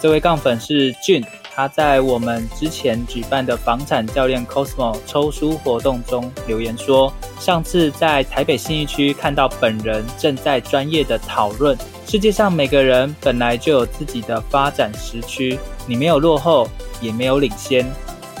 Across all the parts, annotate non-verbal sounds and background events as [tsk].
这位杠粉是俊，他在我们之前举办的房产教练 Cosmo 抽书活动中留言说，上次在台北信义区看到本人正在专业的讨论，世界上每个人本来就有自己的发展时区，你没有落后，也没有领先，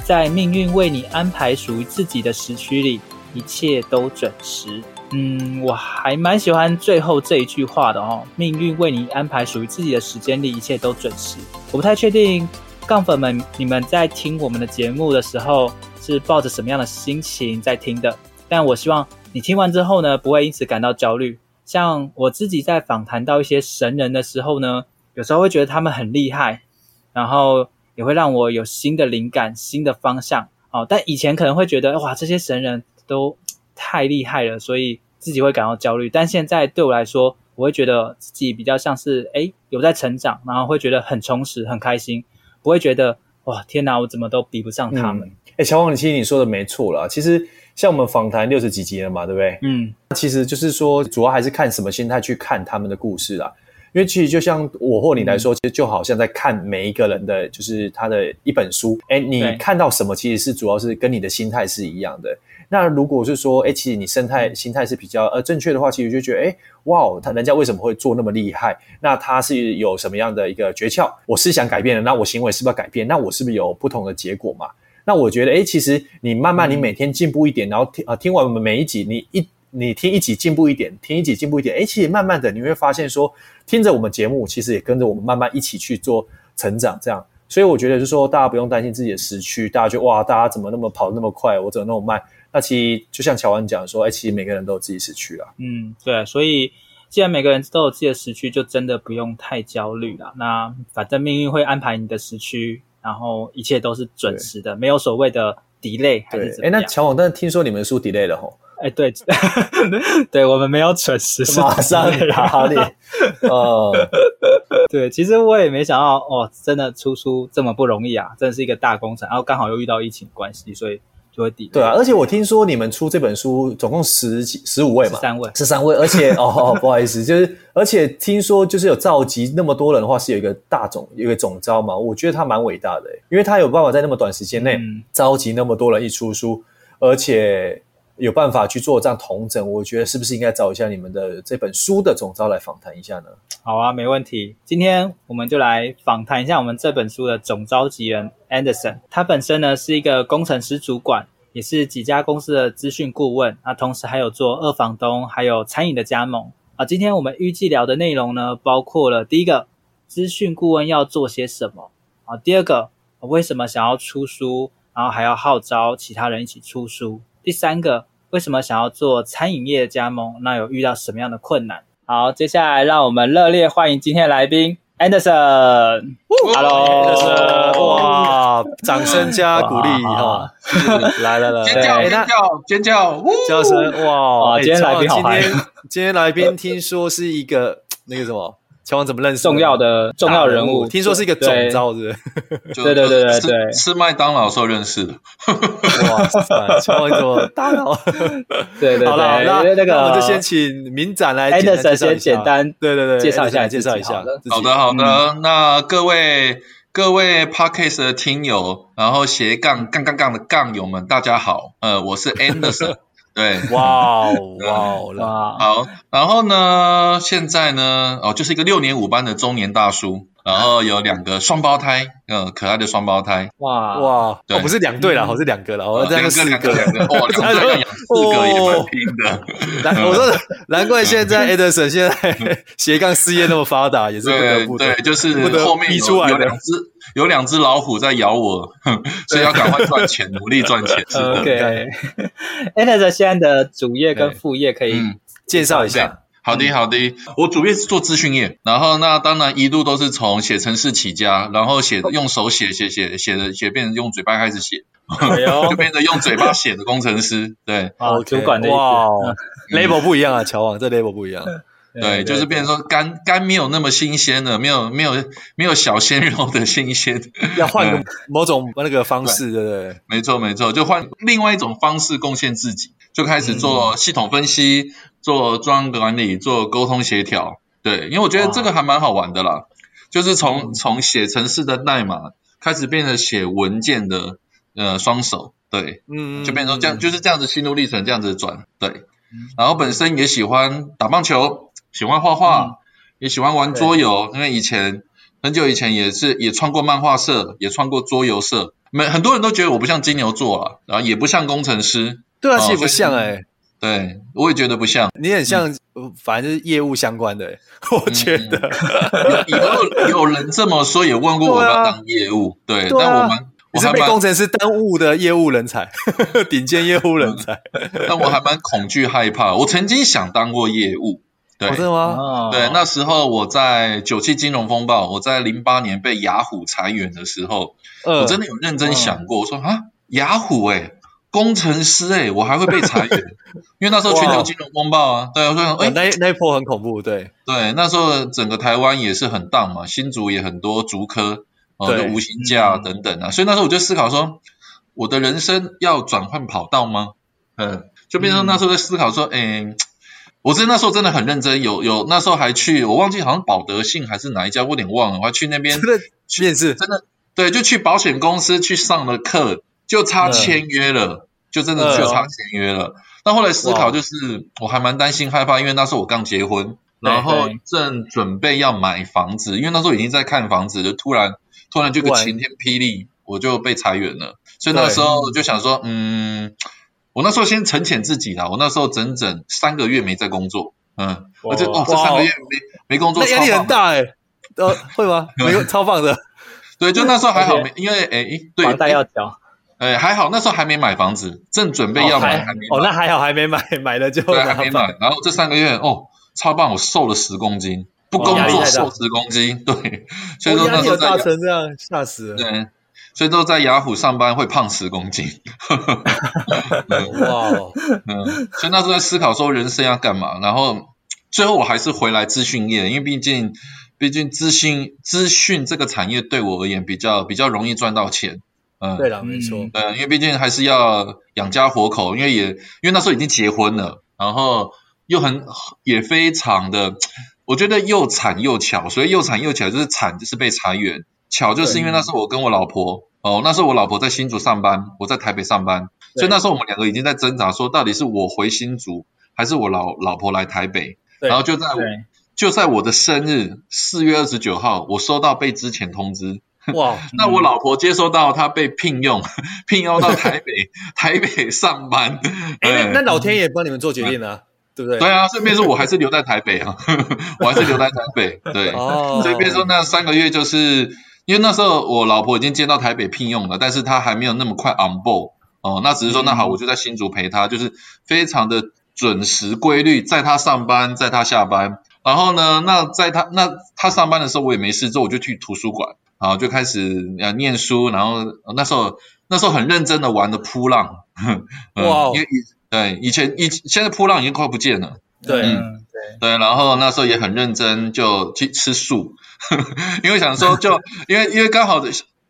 在命运为你安排属于自己的时区里，一切都准时。嗯，我还蛮喜欢最后这一句话的哦。命运为你安排属于自己的时间里，一切都准时。我不太确定，杠粉们，你们在听我们的节目的时候是抱着什么样的心情在听的？但我希望你听完之后呢，不会因此感到焦虑。像我自己在访谈到一些神人的时候呢，有时候会觉得他们很厉害，然后也会让我有新的灵感、新的方向。哦，但以前可能会觉得哇，这些神人都。太厉害了，所以自己会感到焦虑。但现在对我来说，我会觉得自己比较像是诶有在成长，然后会觉得很充实、很开心，不会觉得哇天哪，我怎么都比不上他们。哎、嗯，乔王，其实你说的没错啦。其实像我们访谈六十几集了嘛，对不对？嗯，其实就是说，主要还是看什么心态去看他们的故事啦。因为其实就像我或你来说，嗯、其实就好像在看每一个人的就是他的一本书。哎，你看到什么，其实是主要是跟你的心态是一样的。那如果是说，哎，其实你生态心态是比较呃正确的话，其实就觉得，哎，哇，他人家为什么会做那么厉害？那他是有什么样的一个诀窍？我思想改变了，那我行为是不是要改变？那我是不是有不同的结果嘛？那我觉得，哎，其实你慢慢，你每天进步一点，然后听啊听完我们每一集，你一你听一集进步一点，听一集进步一点，哎，其实慢慢的你会发现说，听着我们节目，其实也跟着我们慢慢一起去做成长，这样。所以我觉得就是说，大家不用担心自己的时区，大家就哇，大家怎么那么跑那么快，我怎么那么慢？那其实就像乔安讲说，哎，其实每个人都有自己时区啦。嗯，对，所以既然每个人都有自己的时区，就真的不用太焦虑了。那反正命运会安排你的时区，然后一切都是准时的，没有所谓的 delay 还是怎么样。哎，那乔王，但是听说你们书 delay 了吼？哎，对，[laughs] 对，我们没有准时，是马上哪里？哦，[laughs] 对，其实我也没想到，哦，真的出书这么不容易啊，真的是一个大工程，然后刚好又遇到疫情关系，所以。对啊，而且我听说你们出这本书总共十几十五位嘛，十三位，十三位，而且 [laughs] 哦，不好意思，就是而且听说就是有召集那么多人的话，是有一个大总，有一个总招嘛，我觉得他蛮伟大的，因为他有办法在那么短时间内召集那么多人一出书，而且有办法去做这样同整，我觉得是不是应该找一下你们的这本书的总召来访谈一下呢？好啊，没问题，今天我们就来访谈一下我们这本书的总召集人。Anderson，他本身呢是一个工程师主管，也是几家公司的资讯顾问，那同时还有做二房东，还有餐饮的加盟啊。今天我们预计聊的内容呢，包括了第一个，资讯顾问要做些什么啊？第二个，为什么想要出书，然后还要号召其他人一起出书？第三个，为什么想要做餐饮业的加盟？那有遇到什么样的困难？好，接下来让我们热烈欢迎今天的来宾。Anderson，Hello，Anderson，哇，掌声加鼓励哈，来来来，尖叫尖叫尖叫，叫声哇，今天来宾好嗨，今天今天来宾听说是一个那个什么。乔王怎么认识？重要的重要人物，听说是一个总召，是不是？对对对对对，吃麦当劳时候认识的。哇，乔王怎么大佬？[laughs] 对对对，好了，那那个我们就先请明展来简单介绍一下。简单，对对对，介绍一下，介绍一下。好的好的，那各位各位 Podcast 的听友，然后斜杠杠杠杠的杠友们，大家好，呃，我是 Anderson。对，哇哦，哇哦，哇，好，然后呢，现在呢，哦，就是一个六年五班的中年大叔。然后有两个双胞胎，嗯，可爱的双胞胎，哇。哇，对，不是两对了，我是两个了，我两个两个两个，哇，两个 [laughs] 养四个也蛮拼的。难，我说难怪现在 Anderson 现在 [laughs] 斜杠事业那么发达，也是不得不对，就是后面有有两只有两只老虎在咬我，[laughs] 所以要赶快赚钱，努力赚钱。OK，Anderson 现在的主业跟副业可以介绍一下。好的，好的。我主业是做资讯业，然后那当然一路都是从写程式起家，然后写用手写写写写的写，变成用嘴巴开始写，[laughs] 就变成用嘴巴写的工程师。对，[laughs] 哦，主管的哇，[laughs] label 不一样啊，乔王这 label 不一样。对，就是变成说肝肝没有那么新鲜了，没有没有没有小鲜肉的新鲜，要换个某种那个方式，对不对？没错没错，就换另外一种方式贡献自己，就开始做系统分析。做专案管理，做沟通协调，对，因为我觉得这个还蛮好玩的啦，就是从从写程式的代码开始变成写文件的呃双手，对，嗯，就变成这样，就是这样子心路历程这样子转，对，然后本身也喜欢打棒球，喜欢画画，也喜欢玩桌游，因为以前很久以前也是也创过漫画社，也创过桌游社，没很多人都觉得我不像金牛座啊，然后也不像工程师，对啊，其实不像哎。对，我也觉得不像，你很像，嗯、反正是业务相关的，[laughs] 我觉得。有有有人这么说，也问过我要当业务，对，啊、对，但我们我是被工程师耽误的业务人才，[laughs] 顶尖业务人才。但我还蛮恐惧害怕，我曾经想当过业务，对，真的吗？对，那时候我在九七金融风暴，我在零八年被雅虎裁员的时候，呃、我真的有认真想过，我说啊，雅虎哎、欸。工程师哎、欸，我还会被裁员，[laughs] 因为那时候全球金融风暴啊，对，我说哎，那那一波很恐怖，对。对，那时候整个台湾也是很荡嘛，新竹也很多竹科，哦，就无薪假等等啊，所以那时候我就思考说，我的人生要转换跑道吗？嗯，就变成那时候在思考说，哎，我真那时候真的很认真，有有那时候还去，我忘记好像保德信还是哪一家，我有点忘了，我还去那边去面试，真的对，就去保险公司去上了课，就差签约了。就真的就差签约了，但后来思考就是，我还蛮担心害怕，因为那时候我刚结婚，然后正准备要买房子，因为那时候已经在看房子，就突然突然就个晴天霹雳，我就被裁员了，所以那时候就想说，嗯，我那时候先沉潜自己啦，我那时候整整三个月没在工作，嗯，而且哦这三个月没没工作，那压力很大哎，呃会吗？[laughs] 没有超棒的，对，就那时候还好 [laughs] 没，因为哎对，房贷要交。哎，还好那时候还没买房子，正准备要买，还没买。哦，那还好还没买，[laughs] 买了就对，还没买。然后这三个月哦，超棒，我瘦了十公斤，不工作瘦十公斤，对。所以说那时候大成这样，吓死了。对，所以说在雅虎上班会胖十公斤。[laughs] 哇，嗯，所以那时候在思考说人生要干嘛，然后最后我还是回来资讯业，因为毕竟毕竟资讯资讯这个产业对我而言比较比较容易赚到钱。嗯，对了，没错，嗯，因为毕竟还是要养家活口，因为也因为那时候已经结婚了，然后又很也非常的，我觉得又惨又巧，所以又惨又巧就是惨就是被裁员，巧就是因为那时候我跟我老婆，哦，那时候我老婆在新竹上班，我在台北上班，所以那时候我们两个已经在挣扎，说到底是我回新竹，还是我老老婆来台北，然后就在就在我的生日四月二十九号，我收到被之前通知。[laughs] 哇，那我老婆接收到她被聘用，[laughs] 聘用到台北，[laughs] 台北上班。哎，那老天爷帮你们做决定了，对不对？对啊，顺便说我还是留在台北啊，我还是留在台北。对，哦，所以变说那三个月就是因为那时候我老婆已经接到台北聘用了，但是她还没有那么快 on board 哦，那只是说那好，我就在新竹陪她，就是非常的准时规律，在她上班，在她下班。然后呢，那在她那她上班的时候，我也没事做，我就去图书馆。好，就开始呃念书，然后那时候那时候很认真的玩的扑浪，哇，因为以对以前以现在扑浪已经快不见了，对，对。对，然后那时候也很认真就去吃素，[laughs] 因为想说就因为因为刚好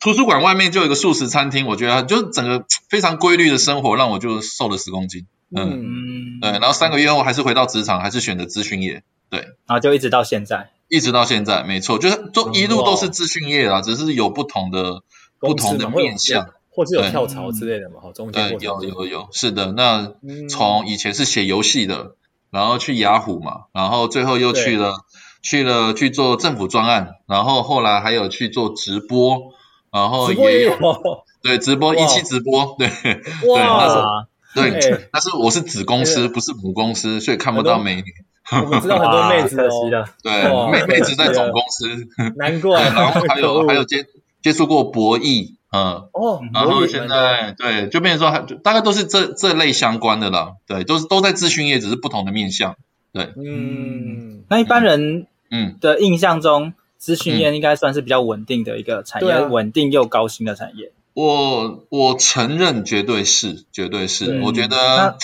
图书馆外面就有一个素食餐厅，我觉得就整个非常规律的生活让我就瘦了十公斤，嗯，对，然后三个月后还是回到职场，还是选择咨询业，对，然后就一直到现在。一直到现在，没错，就是都一路都是资讯业啦，只是有不同的不同的面向，或是有跳槽之类的嘛，哈，中间对，有有有，是的。那从以前是写游戏的，然后去雅虎嘛，然后最后又去了去了去做政府专案，然后后来还有去做直播，然后也有 [laughs] 对直播一期直播，对 [laughs] 对，那是对，[laughs] 但是我是子公司，不是母公司，所以看不到美女。[laughs] 我们知道很多妹子哦，对，妹妹子在总公司，难怪。[laughs] 然后还有 [laughs] 还有接接触过博弈，嗯，哦，然后现在对，就变成说，大概都是这这类相关的了，对，都是都在咨询业，只是不同的面向。对，嗯，那一般人嗯。的印象中，咨询业应该算是比较稳定的一个产业，稳定又高薪的产业。我我承认，绝对是，绝对是。我觉得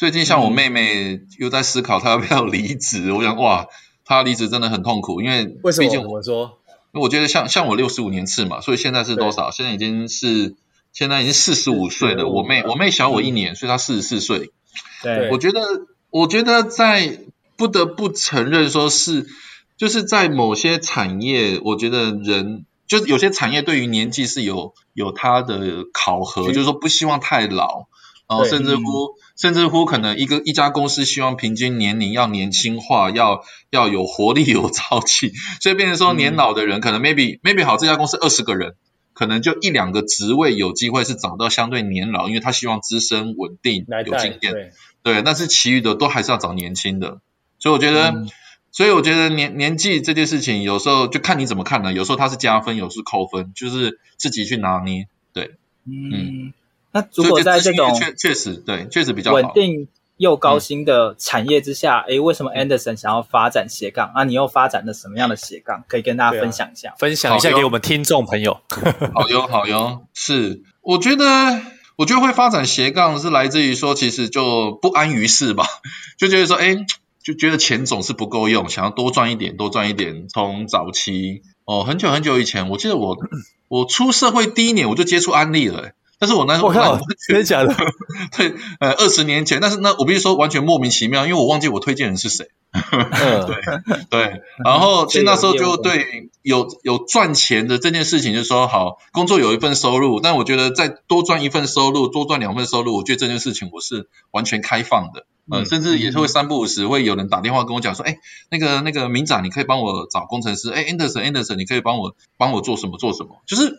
最近像我妹妹又在思考她要不要离职，我想哇，她离职真的很痛苦，因为为什么？我说，我觉得像像我六十五年次嘛，所以现在是多少？现在已经是现在已经四十五岁了。我妹我妹小我一年，所以她四十四岁。对，我觉得我觉得在不得不承认，说是就是在某些产业，我觉得人。就是有些产业对于年纪是有有它的考核，就是说不希望太老，然后甚至乎甚至乎可能一个一家公司希望平均年龄要年轻化，要要有活力有朝气，所以变成说年老的人可能 maybe maybe 好，这家公司二十个人，可能就一两个职位有机会是找到相对年老，因为他希望资深稳定有经验，对，但是其余的都还是要找年轻的，所以我觉得。嗯所以我觉得年年纪这件事情，有时候就看你怎么看了？有时候它是加分，有时候扣分，就是自己去拿捏。对，嗯，嗯，那如果在这种确确实对，确实比较稳定又高薪的产业之下，哎、嗯，为什么 Anderson 想要发展斜杠？啊，你又发展了什么样的斜杠？可以跟大家分享一下，啊、分享一下给我们听众朋友。[laughs] 好哟，好哟，是，我觉得，我觉得会发展斜杠是来自于说，其实就不安于世吧，[laughs] 就觉得说，哎。就觉得钱总是不够用，想要多赚一点，多赚一点。从早期哦，很久很久以前，我记得我我出社会第一年我就接触安利了，但是我那时候我靠，真的假的？[laughs] 对，呃，二十年前，但是那我必须说完全莫名其妙，因为我忘记我推荐人是谁。[laughs] 对对，然后 [laughs] 其实那时候就对有有赚钱的这件事情，就是说好工作有一份收入，但我觉得再多赚一份收入，多赚两份收入，我觉得这件事情我是完全开放的。嗯，甚至也是会三不五时会有人打电话跟我讲说，哎，那个那个明长，你可以帮我找工程师，哎，Anderson Anderson，你可以帮我帮我做什么做什么，就是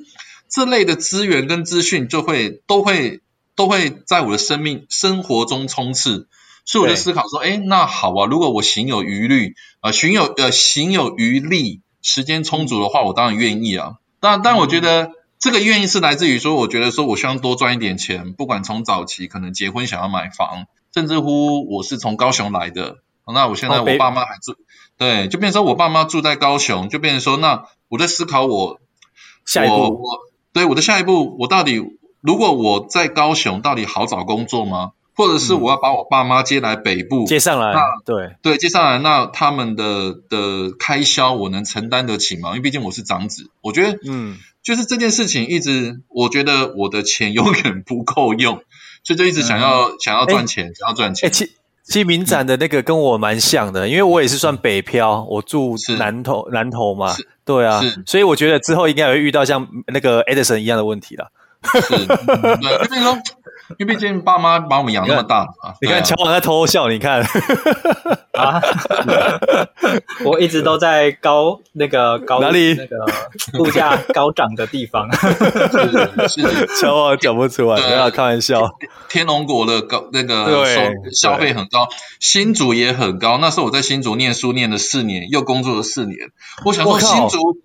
这类的资源跟资讯就会都会都会在我的生命生活中充斥，所以我就思考说，哎，那好啊，如果我行有余力，呃，行有呃行有余力，时间充足的话，我当然愿意啊。但但我觉得这个愿意是来自于说，我觉得说我希望多赚一点钱，不管从早期可能结婚想要买房。甚至乎我是从高雄来的，那我现在我爸妈还住，对，就变成说我爸妈住在高雄，就变成说，那我在思考我下一步，我对我的下一步，我到底如果我在高雄，到底好找工作吗？或者是我要把我爸妈接来北部，接上来，那对对，接上来，那他们的的开销我能承担得起吗？因为毕竟我是长子，我觉得，嗯，就是这件事情一直，我觉得我的钱 [laughs] 永远不够用。所以就一直想要、嗯、想要赚钱，欸、想要赚钱。哎、欸，其其实明展的那个跟我蛮像的，因为我也是算北漂，我住南头南头嘛，对啊，所以我觉得之后应该也会遇到像那个 Edison 一样的问题了。是，[laughs] 嗯、对，就说。因为毕竟爸妈把我们养那么大啊，你看乔王在偷笑，你看。啊，[laughs] 我一直都在高那个高哪里？那个物价高涨的地方，是乔王讲不出来，不要开玩笑。天龙国的高那个消消费很高，新竹也很高。那时候我在新竹念书念了四年，又工作了四年。我想说新竹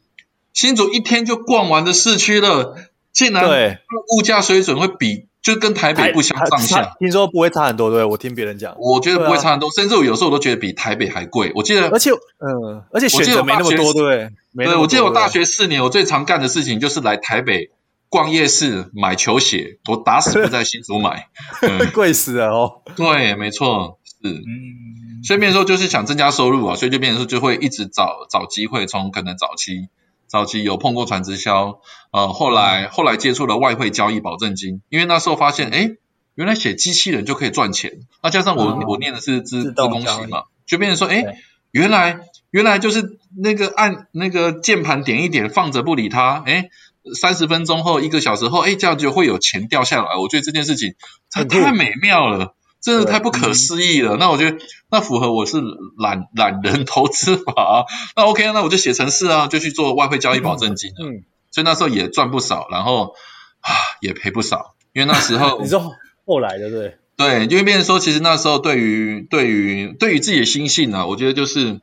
新竹一天就逛完的市区了，竟然物价水准会比。就跟台北不相上下，听说不会差很多，对，我听别人讲，我觉得不会差很多，啊、甚至我有时候我都觉得比台北还贵。我记得，而且，嗯，而且选择没那么多，对，对，我记得我大学四年，我最常干的事情就是来台北逛夜市买球鞋，我打死不在新竹买，[laughs] 贵死了哦。对，没错，是，嗯，所以变成说就是想增加收入啊，所以就变成说就会一直找找机会，从可能早期。早期有碰过传直销，呃，后来后来接触了外汇交易保证金，因为那时候发现，哎，原来写机器人就可以赚钱。那加上我、哦、我念的是资资工系嘛，就变成说，哎，原来原来就是那个按那个键盘点一点，放着不理它，哎，三十分钟后一个小时后，哎，这样就会有钱掉下来。我觉得这件事情它太美妙了。真的太不可思议了，那我觉得那符合我是懒懒人投资法，那 OK，那我就写程式啊，就去做外汇交易保证金，嗯，[laughs] 所以那时候也赚不少，然后啊也赔不少，因为那时候 [laughs] 你说后来的对。对，因为变成说其实那时候对于对于对于自己的心性啊，我觉得就是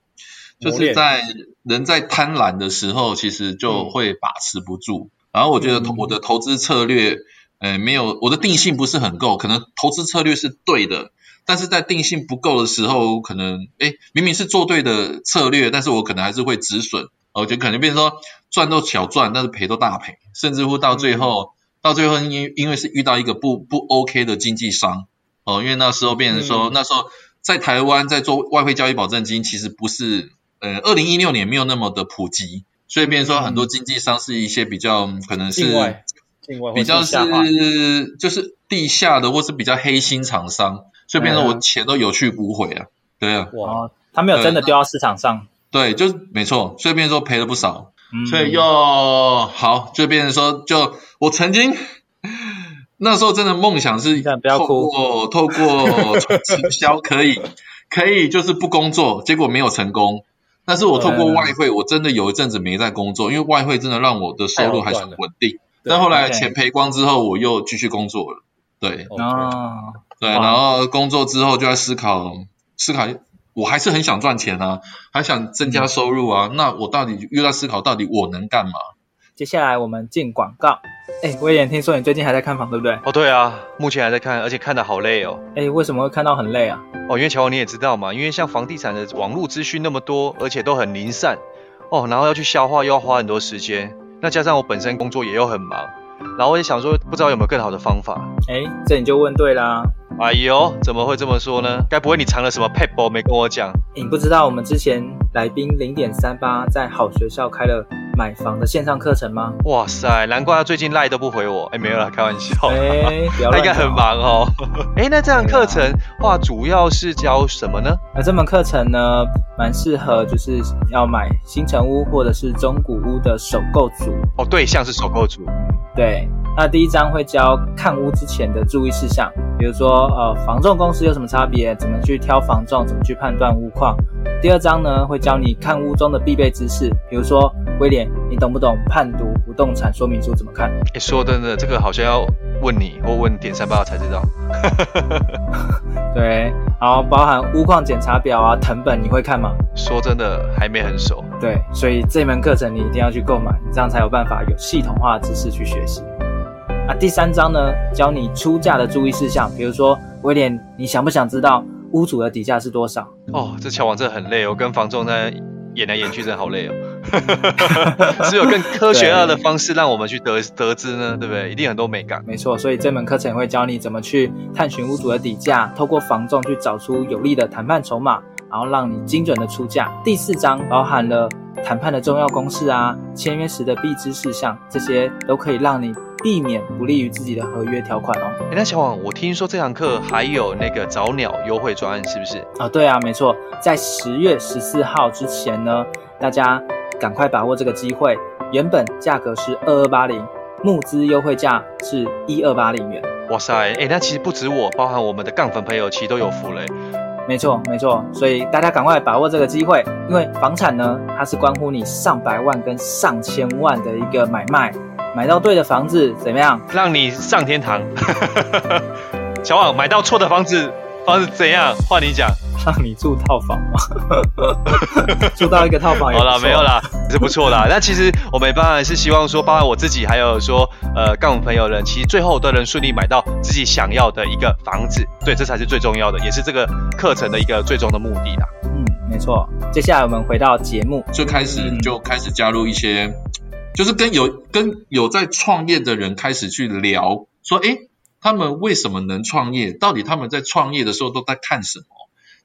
就是在人在贪婪的时候，其实就会把持不住，然后我觉得我的投资策略。呃，没有，我的定性不是很够，可能投资策略是对的，但是在定性不够的时候，可能哎，明明是做对的策略，但是我可能还是会止损，我觉得可能变成说赚都小赚，但是赔都大赔，甚至乎到最后，嗯、到最后因因为是遇到一个不不 OK 的经纪商哦，因为那时候变成说、嗯、那时候在台湾在做外汇交易保证金，其实不是呃，二零一六年没有那么的普及，所以变成说很多经纪商是一些比较可能是。比较是就是地下的，或是比较黑心厂商，所以变成我钱都有去无回啊。对啊，哇，他没有真的丢到市场上。对，就是没错，所以变成说赔了不少。嗯、所以又好，就变成说，就我曾经那时候真的梦想是透过透过直销可以可以就是不工作，结果没有成功。但是我透过外汇，我真的有一阵子没在工作，因为外汇真的让我的收入还算稳定。但后来钱赔光之后，我又继续工作了。对，哦，对，然后工作之后就在思考，思考，我还是很想赚钱啊，还想增加收入啊。那我到底又在思考，到底我能干嘛？接下来我们进广告。哎，威廉，听说你最近还在看房，对不对？哦，对啊，目前还在看，而且看的好累哦。哎，为什么会看到很累啊？哦，因为乔王你也知道嘛，因为像房地产的网络资讯那么多，而且都很零散，哦，然后要去消化，又要花很多时间。那加上我本身工作也又很忙，然后我也想说，不知道有没有更好的方法。哎，这你就问对啦。哎呦，怎么会这么说呢？该不会你藏了什么撇步没跟我讲？你不知道我们之前来宾零点三八在好学校开了买房的线上课程吗？哇塞，难怪他最近赖都不回我。哎，没有啦，开玩笑。哎，[laughs] 他应该很忙哦。[laughs] 哎，那这样课程话主要是教什么呢？那这门课程呢，蛮适合就是要买新城屋或者是中古屋的首购族。哦，对象是首购族。对，那第一章会教看屋之前的注意事项，比如说呃，房仲公司有什么差别，怎么去挑房仲，怎么去判断屋况。第二章呢，会教你看屋中的必备知识，比如说威廉，你懂不懂判读不动产说明书怎么看？诶，说真的，这个好像要问你或问点三八才知道。[laughs] 对，然后包含屋况检查表啊、藤本，你会看吗？说真的，还没很熟。对，所以这门课程你一定要去购买，你这样才有办法有系统化的知识去学习。啊，第三章呢，教你出价的注意事项，比如说威廉，你想不想知道？屋主的底价是多少？哦，这乔王真的很累，我跟房仲在演来演去，真的好累哦。[laughs] 只有更科学化的方式让我们去得得知呢，对不对？一定很多美感。没错，所以这门课程会教你怎么去探寻屋主的底价，透过房仲去找出有利的谈判筹码，然后让你精准的出价。第四章包含了谈判的重要公式啊，签约时的必知事项，这些都可以让你。避免不利于自己的合约条款哦。哎，那小王，我听说这堂课还有那个早鸟优惠专案，是不是？啊、哦，对啊，没错，在十月十四号之前呢，大家赶快把握这个机会。原本价格是二二八零，募资优惠价是一二八零元。哇塞，哎，那其实不止我，包含我们的杠粉朋友，其实都有福嘞。没错，没错，所以大家赶快把握这个机会，因为房产呢，它是关乎你上百万跟上千万的一个买卖。买到对的房子怎么样？让你上天堂。[laughs] 小王，买到错的房子，房子怎样？换你讲。让你住套房吗？[laughs] 住到一个套房也。好了，没有啦，是不错啦。[laughs] 那其实我们当然是希望说，包括我自己，还有说，呃，干我们朋友人，其实最后都能顺利买到自己想要的一个房子。对，这才是最重要的，也是这个课程的一个最终的目的啦。嗯，没错。接下来我们回到节目，最开始就开始加入一些。就是跟有跟有在创业的人开始去聊，说，诶，他们为什么能创业？到底他们在创业的时候都在看什么？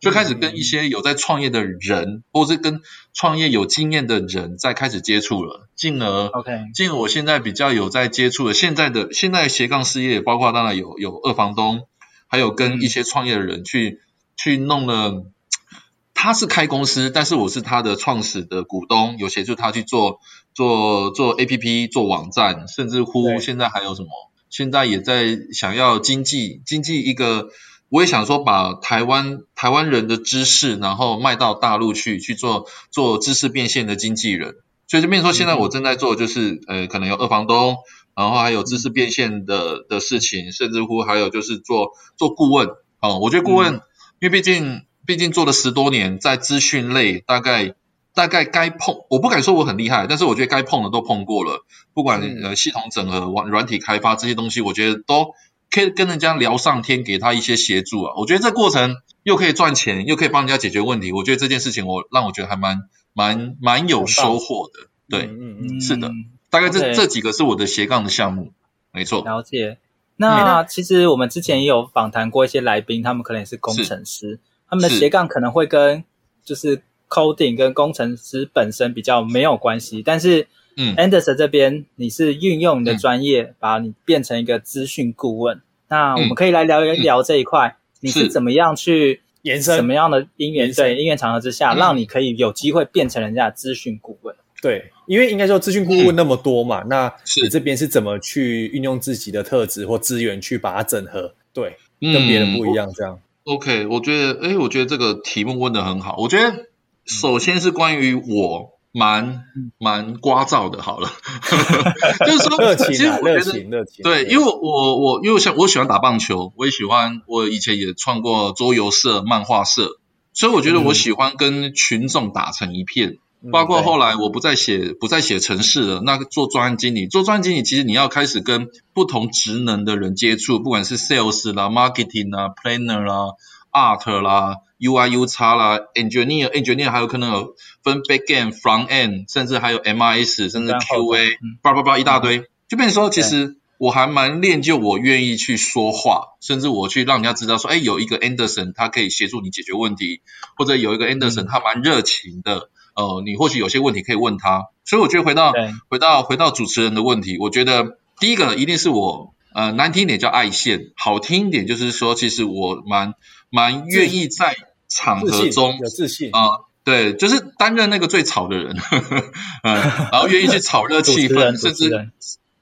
就开始跟一些有在创业的人，或是跟创业有经验的人在开始接触了，进而，OK，进而我现在比较有在接触的，现在的现在斜杠事业，包括当然有有二房东，还有跟一些创业的人去去弄了。他是开公司，但是我是他的创始的股东，有协助他去做做做 APP、做网站，甚至乎现在还有什么？现在也在想要经济经济一个，我也想说把台湾台湾人的知识，然后卖到大陆去去做做知识变现的经纪人。所以这边说，现在我正在做就是呃，可能有二房东，然后还有知识变现的的事情，甚至乎还有就是做做顾问。哦，我觉得顾问，嗯、因为毕竟。毕竟做了十多年，在资讯类，大概大概该碰，我不敢说我很厉害，但是我觉得该碰的都碰过了。不管呃系统整合、软软体开发这些东西，我觉得都可以跟人家聊上天，给他一些协助啊。我觉得这过程又可以赚钱，又可以帮人家解决问题。我觉得这件事情我让我觉得还蛮蛮蛮有收获的。对，嗯嗯，是的，大概这.这几个是我的斜杠的项目，没错。了解。那其实我们之前也有访谈过一些来宾，他们可能也是工程师，是他们的斜杠可能会跟就是 coding 跟工程师本身比较没有关系，但是嗯，Anderson 这边你是运用你的专业，嗯、把你变成一个资讯顾问。那我们可以来聊一聊这一块，嗯、你是怎么样去延伸。什么样的因缘对因缘场合之下，嗯、让你可以有机会变成人家的资讯顾问？对，因为应该说资讯顾问那么多嘛，嗯、那你这边是怎么去运用自己的特质或资源去把它整合？对，跟别人不一样，这样。OK，我觉得，哎，我觉得这个题目问的很好。我觉得首先是关于我。蛮蛮聒噪的，好了，[laughs] 就是说，热情啊、其实我觉得，热情热情对，因为我我因为像我喜欢打棒球，我也喜欢，我以前也创过桌游社、漫画社，所以我觉得我喜欢跟群众打成一片。嗯、包括后来我不再写不再写城市了，那个做专案经理，做专案经理其实你要开始跟不同职能的人接触，不管是 sales 啦、marketing 啦、planner 啦、art 啦。UI、UX 啦，engineer、engineer 还有可能有分 back end、front end，甚至还有 MIS，甚至 QA，叭叭叭一大堆，就变成说，其实我还蛮练就我愿意去说话，甚至我去让人家知道说，哎，有一个 Anderson，他可以协助你解决问题，或者有一个 Anderson，他蛮热情的，呃，你或许有些问题可以问他。所以我觉得回到回到回到主持人的问题，我觉得第一个一定是我，呃，难听一点叫爱线，好听一点就是说，其实我蛮蛮愿意在。场合中有自信啊、呃，对，就是担任那个最吵的人，嗯，[laughs] 然后愿意去炒热 [laughs] 气氛，甚至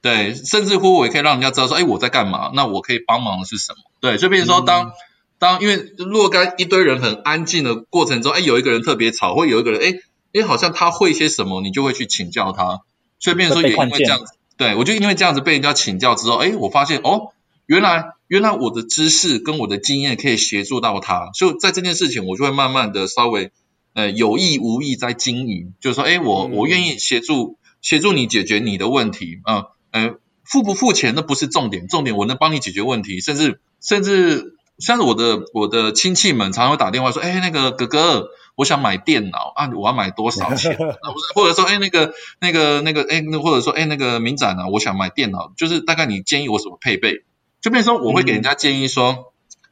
对，甚至乎我也可以让人家知道说，哎，我在干嘛？那我可以帮忙的是什么？对，就比如说当、嗯、当因为若干一堆人很安静的过程中，哎，有一个人特别吵，或有一个人，哎哎，好像他会些什么，你就会去请教他。所以，变成说也因为这样子，对我就因为这样子被人家请教之后，哎，我发现哦。原来，原来我的知识跟我的经验可以协助到他，所以在这件事情，我就会慢慢的稍微，呃，有意无意在经营，就是说，哎，我我愿意协助协助你解决你的问题，啊、呃，呃，付不付钱那不是重点，重点我能帮你解决问题，甚至甚至像是我的我的亲戚们常常会打电话说，哎，那个哥哥，我想买电脑啊，我要买多少钱？[laughs] 或者说，哎，那个那个那个，哎，那或者说，哎，那个明展啊，我想买电脑，就是大概你建议我什么配备？就比如说，我会给人家建议说，嗯、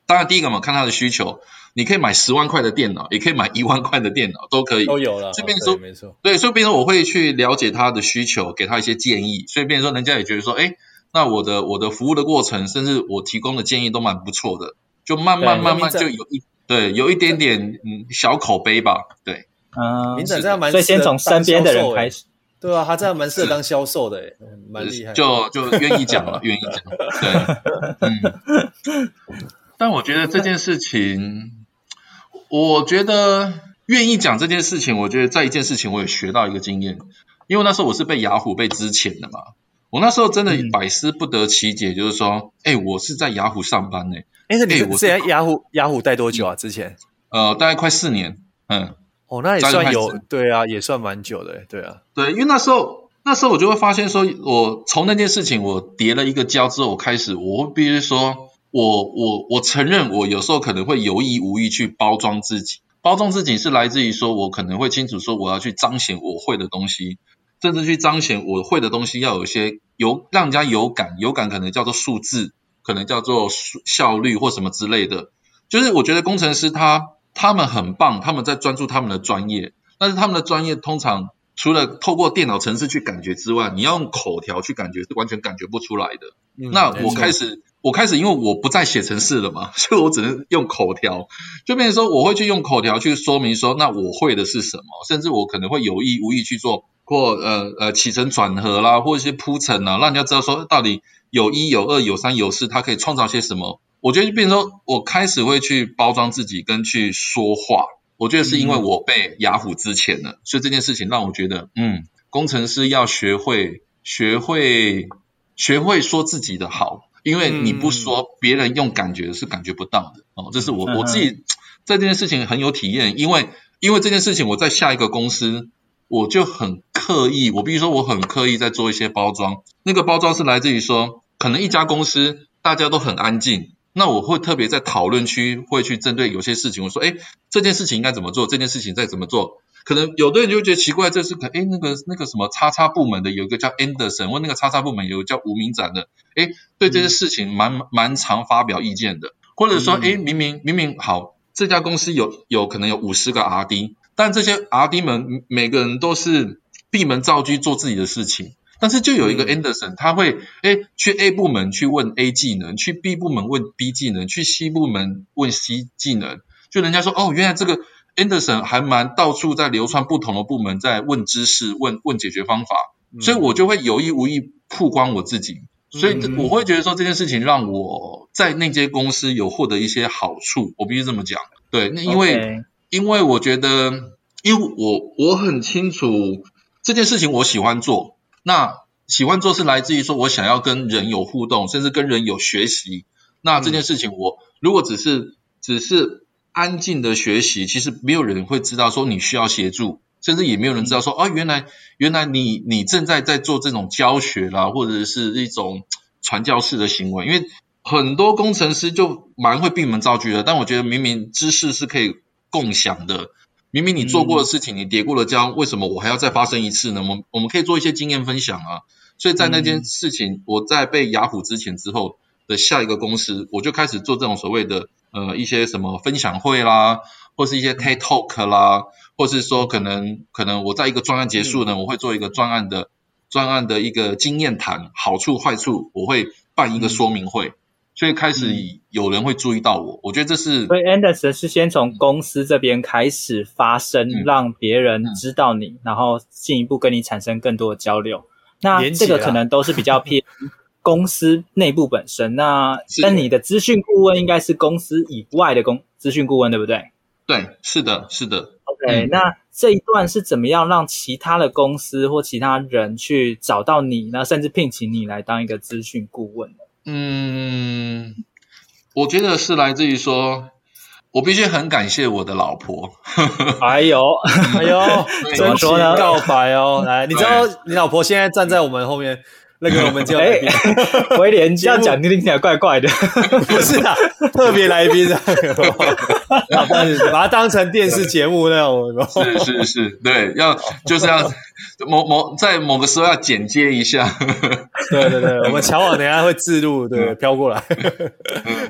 当然第一个嘛，看他的需求，你可以买十万块的电脑，也可以买一万块的电脑，都可以。都有了。就比如说，没错。对，所以比如说，我会去了解他的需求，给他一些建议。所以，比如说，人家也觉得说，哎，那我的我的服务的过程，甚至我提供的建议都蛮不错的，就慢慢慢慢就有一对有一点点嗯小口碑吧。对，嗯，明展这样蛮，所以先从身边的人开始。对啊，他这样蛮适合当销售的，诶蛮厉害。就就愿意讲了，愿意讲。对，[laughs] 嗯。但我觉得这件事情，我觉得愿意讲这件事情，我觉得在一件事情我也学到一个经验，因为那时候我是被雅虎被资遣的嘛，我那时候真的百思不得其解，就是说，哎，我是在雅虎上班呢，哎，那你我是在雅虎雅虎待多久啊？之前？呃，大概快四年，嗯。哦，那也算有，对啊，也算蛮久的，对啊，对，因为那时候那时候我就会发现说，我从那件事情我叠了一个胶之后，我开始我会必须说，我我我承认我有时候可能会有意无意去包装自己，包装自己是来自于说我可能会清楚说我要去彰显我会的东西，甚至去彰显我会的东西要有一些有让人家有感，有感可能叫做数字，可能叫做效率或什么之类的，就是我觉得工程师他。他们很棒，他们在专注他们的专业，但是他们的专业通常除了透过电脑程式去感觉之外，你要用口条去感觉是完全感觉不出来的。嗯、那我开始，我开始，因为我不再写程式了嘛，[laughs] 所以我只能用口条，就变成说我会去用口条去说明说，那我会的是什么，甚至我可能会有意无意去做或呃呃起承转合啦，或一些铺陈啊，让人家知道说到底有一有二有三有四，它可以创造些什么。我觉得就变成说，我开始会去包装自己跟去说话。我觉得是因为我被雅虎之前了，嗯、所以这件事情让我觉得，嗯，工程师要学会学会学会说自己的好，因为你不说，别人用感觉是感觉不到的。哦，这是我我自己在这件事情很有体验，因为因为这件事情我在下一个公司，我就很刻意，我比如说我很刻意在做一些包装，那个包装是来自于说，可能一家公司。大家都很安静，那我会特别在讨论区会去针对有些事情，我说，哎，这件事情应该怎么做？这件事情再怎么做？可能有的人就会觉得奇怪，这是可，哎，那个那个什么叉叉部门的有一个叫 Anderson，或那个叉叉部门有个叫吴明展的，哎，对这些事情蛮蛮常发表意见的，或者说，哎，明明明明好，这家公司有有可能有五十个 RD，但这些 RD 们每个人都是闭门造车做自己的事情。但是就有一个 Anderson，他会哎去 A 部门去问 A 技能，去 B 部门问 B 技能，去 C 部门问 C 技能。就人家说哦，原来这个 Anderson 还蛮到处在流窜不同的部门，在问知识、问问解决方法。所以我就会有意无意曝光我自己。所以我会觉得说这件事情让我在那间公司有获得一些好处。我必须这么讲。对，那因为.因为我觉得，因为我我很清楚这件事情我喜欢做。那喜欢做是来自于说，我想要跟人有互动，甚至跟人有学习。那这件事情，我如果只是只是安静的学习，其实没有人会知道说你需要协助，甚至也没有人知道说，啊，原来原来你你正在在做这种教学啦，或者是一种传教士的行为。因为很多工程师就蛮会闭门造车的，但我觉得明明知识是可以共享的。明明你做过的事情，你跌过了跤，为什么我还要再发生一次呢？我们我们可以做一些经验分享啊。所以在那件事情，我在被雅虎之前之后的下一个公司，我就开始做这种所谓的呃一些什么分享会啦，或是一些 TED Talk 啦，或是说可能可能我在一个专案结束呢，我会做一个专案的专案的一个经验谈，好处坏处，我会办一个说明会。所以开始有人会注意到我，我觉得这是。所以 Anderson 是先从公司这边开始发声，嗯、让别人知道你，嗯，然后进一步跟你产生更多的交流。那这个可能都是比较偏公司内部本身。那但你的资讯顾问应该是公司以外的公资讯顾问，对不对？对，是的，是的。OK，嗯、那这一段是怎么样让其他的公司或其他人去找到你，那甚至聘请你来当一个资讯顾问呢？嗯，我觉得是来自于说，我必须很感谢我的老婆。[laughs] 哎呦，哎呦，怎么说呢？告白哦，[laughs] 来，你知道你老婆现在站在我们后面。那个我们叫来宾，威廉这样讲听起来怪怪的，不是啊，特别来宾啊，把它当成电视节目那种，是是是，对，要就是要某某在某个时候要剪接一下，对对对，我们乔网等下会自录，对，飘过来，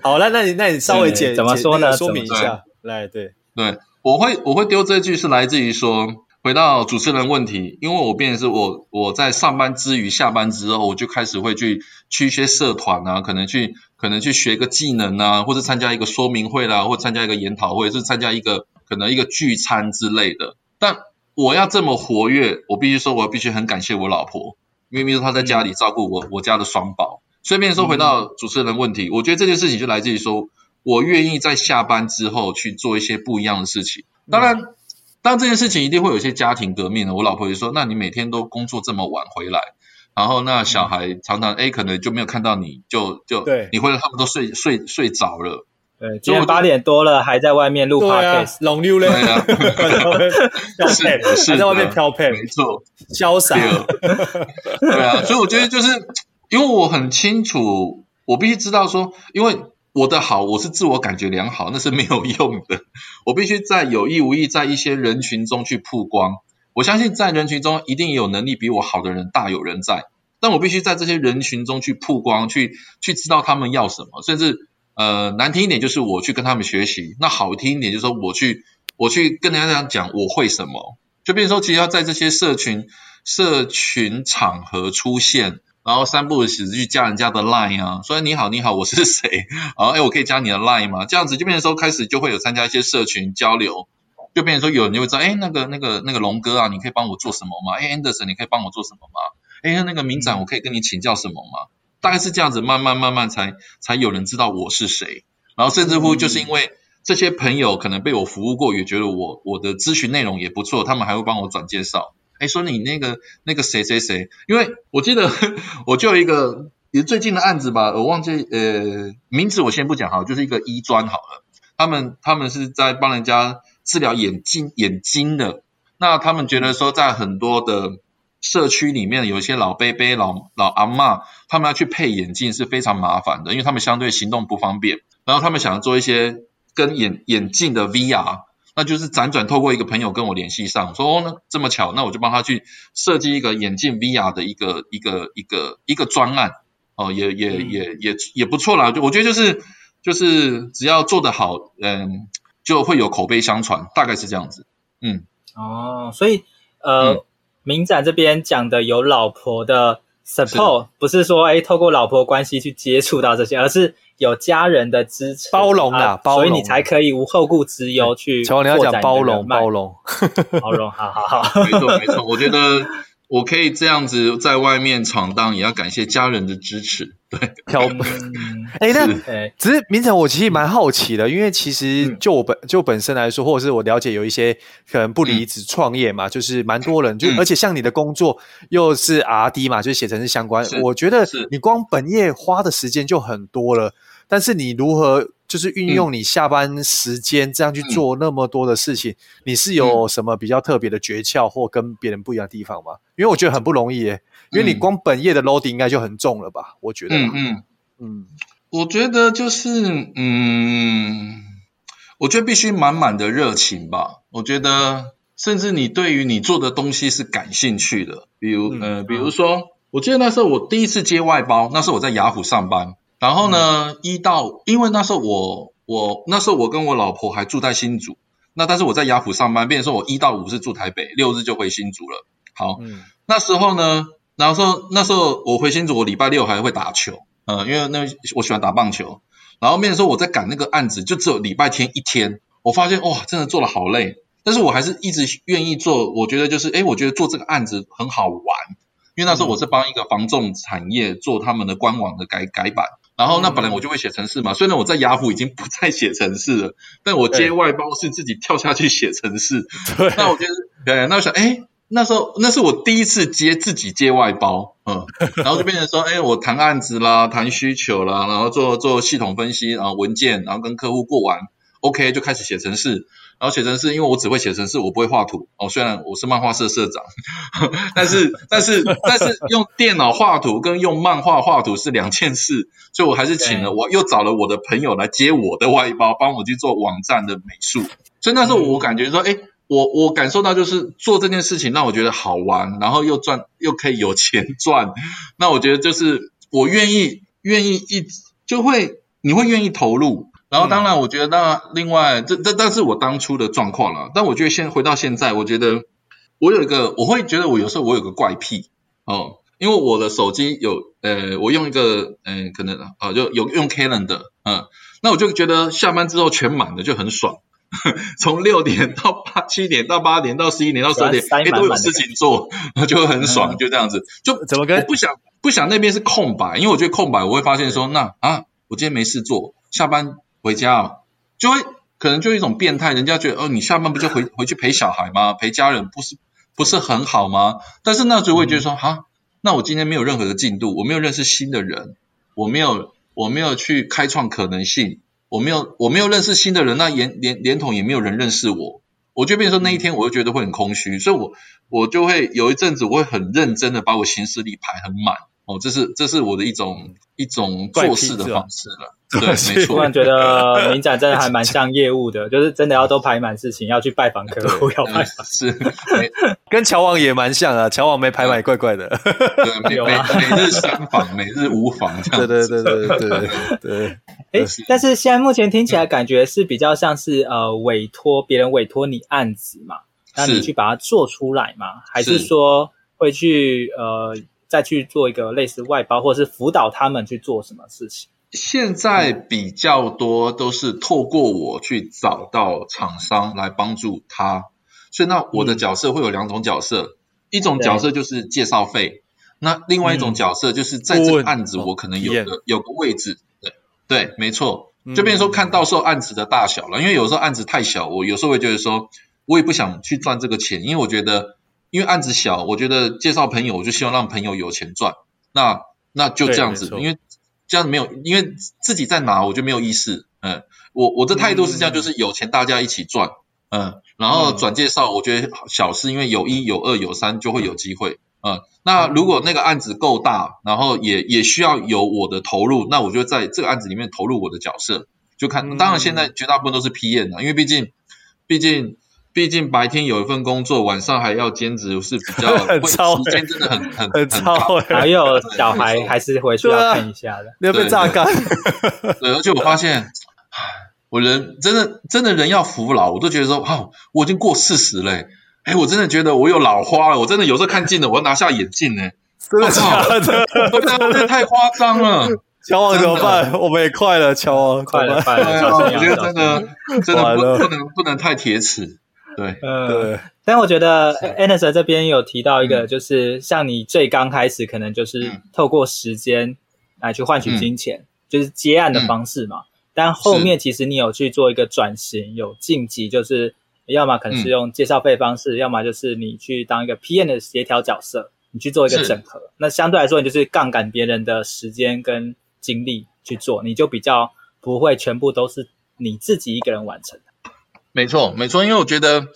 好，那那你那你稍微简怎么说呢？说明一下，来，对。对，我会我会丢这句是来自于说。回到主持人问题，因为我变成是我我在上班之余，下班之后我就开始会去去一些社团啊，可能去可能去学个技能啊，或者参加一个说明会啦，或参加一个研讨会，是参加一个可能一个聚餐之类的。但我要这么活跃，我必须说，我必须很感谢我老婆，因为比如说她在家里照顾我我家的双宝。所以变说回到主持人问题，我觉得这件事情就来自于说我愿意在下班之后去做一些不一样的事情。当然。当这件事情一定会有一些家庭革命的，我老婆就说：“那你每天都工作这么晚回来，然后那小孩常常哎可能就没有看到你就就对，你回来他们都睡睡睡着了。”对，今天八点多了还在外面录 podcast，龙溜嘞，[laughs] 是是在外面飘配，没错，潇洒。对啊，所以我觉得就是因为我很清楚，我必须知道说，因为。我的好，我是自我感觉良好，那是没有用的。我必须在有意无意在一些人群中去曝光。我相信在人群中一定有能力比我好的人大有人在，但我必须在这些人群中去曝光，去去知道他们要什么。甚至呃难听一点就是我去跟他们学习，那好听一点就是说我去我去跟人家这样讲我会什么。就比如说，其实要在这些社群社群场合出现。然后三不五时去加人家的 line 啊，说你好你好，我是谁？然 [laughs] 后哎，我可以加你的 line 吗？这样子就变成说开始就会有参加一些社群交流，就变成说有人就会知道，哎，那个那个那个龙哥啊，你可以帮我做什么吗？哎，Anderson，你可以帮我做什么吗？哎，那个明展，我可以跟你请教什么吗？大概是这样子，慢慢慢慢才才有人知道我是谁。然后甚至乎就是因为这些朋友可能被我服务过，也觉得我我的咨询内容也不错，他们还会帮我转介绍。哎，说你那个那个谁谁谁，因为我记得 [laughs] 我就有一个也最近的案子吧，我忘记呃名字，我先不讲哈，就是一个医专好了，他们他们是在帮人家治疗眼睛眼睛的，那他们觉得说在很多的社区里面有一些老伯伯、老老阿妈，他们要去配眼镜是非常麻烦的，因为他们相对行动不方便，然后他们想要做一些跟眼眼镜的 VR，那就是辗转透过一个朋友跟我联系上，说哦，那这么巧，那我就帮他去设计一个眼镜 VR 的一个一个一个一个专案，哦，也也也也也不错啦，就我觉得就是就是只要做得好，嗯，就会有口碑相传，大概是这样子，嗯，哦，所以呃。嗯。明展这边讲的有老婆的 support，是不是说哎，透过老婆关系去接触到这些，而是有家人的支持，包容啊，包容，所以你才可以无后顾之忧去。乔王你要讲包容，包容，[laughs] 包容，好好好，[laughs] 没错没错，我觉得。我可以这样子在外面闯荡，也要感谢家人的支持。对，挑本。[laughs] 哎，那只是明成，我其实蛮好奇的，因为其实就我本就本身来说，或者是我了解有一些可能不离职创业嘛，就是蛮多人，就而且像你的工作又是 RD 嘛，就是写成是相关，我觉得你光本业花的时间就很多了，但是你如何？就是运用你下班时间这样去做那么多的事情，嗯、你是有什么比较特别的诀窍或跟别人不一样的地方吗？因为我觉得很不容易耶，因为你光本业的 loading 应该就很重了吧？我觉得，嗯嗯嗯，我觉得就是，嗯，我觉得必须满满的热情吧。我觉得，甚至你对于你做的东西是感兴趣的，比如，嗯、呃，比如说，我记得那时候我第一次接外包，那时候我在雅虎上班。然后呢，嗯、一到因为那时候我我那时候我跟我老婆还住在新竹，那但是我在雅虎上班，变成说我一到五是住台北，六日就回新竹了。好，嗯、那时候呢，然后说那时候我回新竹，我礼拜六还会打球，嗯、呃，因为那我喜欢打棒球。然后变成说我在赶那个案子，就只有礼拜天一天，我发现哇，真的做得好累，但是我还是一直愿意做，我觉得就是哎，我觉得做这个案子很好玩，因为那时候我是帮一个房仲产业做他们的官网的改改版。然后那本来我就会写程式嘛，虽然我在雅虎已经不再写程式了，但我接外包是自己跳下去写程式。对，那我就是，对，那我想，哎，那时候那是我第一次接自己接外包，嗯，[laughs] 然后就变成说，哎，我谈案子啦，谈需求啦，然后做做系统分析，然后文件，然后跟客户过完，OK，就开始写程式。然后写程式，因为我只会写程式，我不会画图。哦，虽然我是漫画社社长，[laughs] 但是但是但是用电脑画图跟用漫画画图是两件事，所以我还是请了，我又找了我的朋友来接我的外包，帮我去做网站的美术。所以那时候我感觉说，哎，我我感受到就是做这件事情让我觉得好玩，然后又赚又可以有钱赚。那我觉得就是我愿意愿意一就会你会愿意投入。然后当然，我觉得那另外这这但是我当初的状况了。但我觉得现回到现在，我觉得我有一个，我会觉得我有时候我有个怪癖哦，因为我的手机有呃，我用一个嗯、呃，可能啊、呃，就有用 Calendar 嗯，那我就觉得下班之后全满了就很爽，[laughs] 从六点到八七点到八点到十一点到十二点，哎都有事情做，[laughs] 就会很爽，就这样子。就怎么跟我不想不想那边是空白，因为我觉得空白我会发现说那啊，我今天没事做，下班。回家就会可能就一种变态，人家觉得哦，你下班不就回 [laughs] 回去陪小孩吗？陪家人不是不是很好吗？但是那时候会觉得说哈、嗯，那我今天没有任何的进度，我没有认识新的人，我没有我没有去开创可能性，我没有我没有认识新的人，那连连连同也没有人认识我，我就变成说那一天我就觉得会很空虚，所以我我就会有一阵子我会很认真的把我行事历排很满。哦，这是这是我的一种一种做事的方式了，[laughs] 对，没错。突然觉得 [laughs] 明展真的还蛮像业务的，就是真的要都排满事情，要去拜访客户，要拜访。是，[laughs] 跟乔王也蛮像啊，乔王没排满，怪怪的。对，每每日三访，每日五访，这样。对对对对对对。哎，但是现在目前听起来感觉是比较像是呃委托别人委托你案子嘛，那你去把它做出来嘛，还是说会去呃？再去做一个类似外包，或者是辅导他们去做什么事情。现在比较多都是透过我去找到厂商来帮助他，所以那我的角色会有两种角色，嗯、一种角色就是介绍费，那另外一种角色就是在这个案子我可能有个、嗯、有个位置，对对，没错，就变成说看到时候案子的大小了，因为有时候案子太小，我有时候会觉得说，我也不想去赚这个钱，因为我觉得。因为案子小，我觉得介绍朋友，我就希望让朋友有钱赚。那那就这样子，因为这样没有，因为自己在哪，我就没有意识。嗯，我我的态度是这样，就是有钱大家一起赚。嗯，然后转介绍，我觉得小事，因为有一有二有三就会有机会。嗯，那如果那个案子够大，然后也也需要有我的投入，那我就在这个案子里面投入我的角色，就看。当然现在绝大部分都是 PM 的，因为毕竟，毕竟。毕竟白天有一份工作，晚上还要兼职，是比较 [laughs] 会时间真的很很很超。还有小孩还是回去要看一下的，你要被榨干。[laughs] 对，而且我发现，我人真的真的人要服老，我都觉得说，哦，我已经过四十了，哎，我真的觉得我有老花了，我真的有时候看近了，我要拿下眼镜呢。[laughs] 真的假的？这太夸张了。乔王怎么办？我们也快了，乔王快了，快了。我觉得真的真的不不能不能太铁齿。对，呃，对，但我觉得 Anderson 这边有提到一个，就是像你最刚开始可能就是透过时间来去换取金钱，嗯、就是接案的方式嘛。嗯、但后面其实你有去做一个转型，有晋级，就是要么可能是用介绍费方式，嗯、要么就是你去当一个 PM 的协调角色，你去做一个整合。那相对来说，你就是杠杆别人的时间跟精力去做，你就比较不会全部都是你自己一个人完成。没错，没错，因为我觉得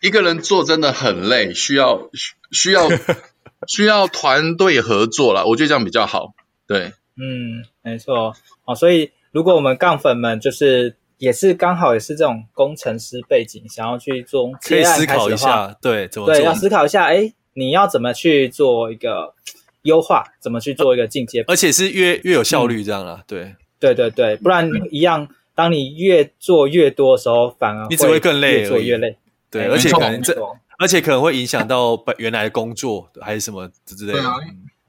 一个人做真的很累，需要需要 [laughs] 需要团队合作啦，我觉得这样比较好。对，嗯，没错。哦，所以如果我们杠粉们就是也是刚好也是这种工程师背景，想要去做可以思考一下，对，怎么对，要思考一下，哎，你要怎么去做一个优化，怎么去做一个进阶，而且是越越有效率这样啦。嗯、对，对对对，不然一样。当你越做越多的时候，反而你只会更累，越做越累。对，而且可能这，而且可能会影响到本原来的工作还是什么之类的。对啊，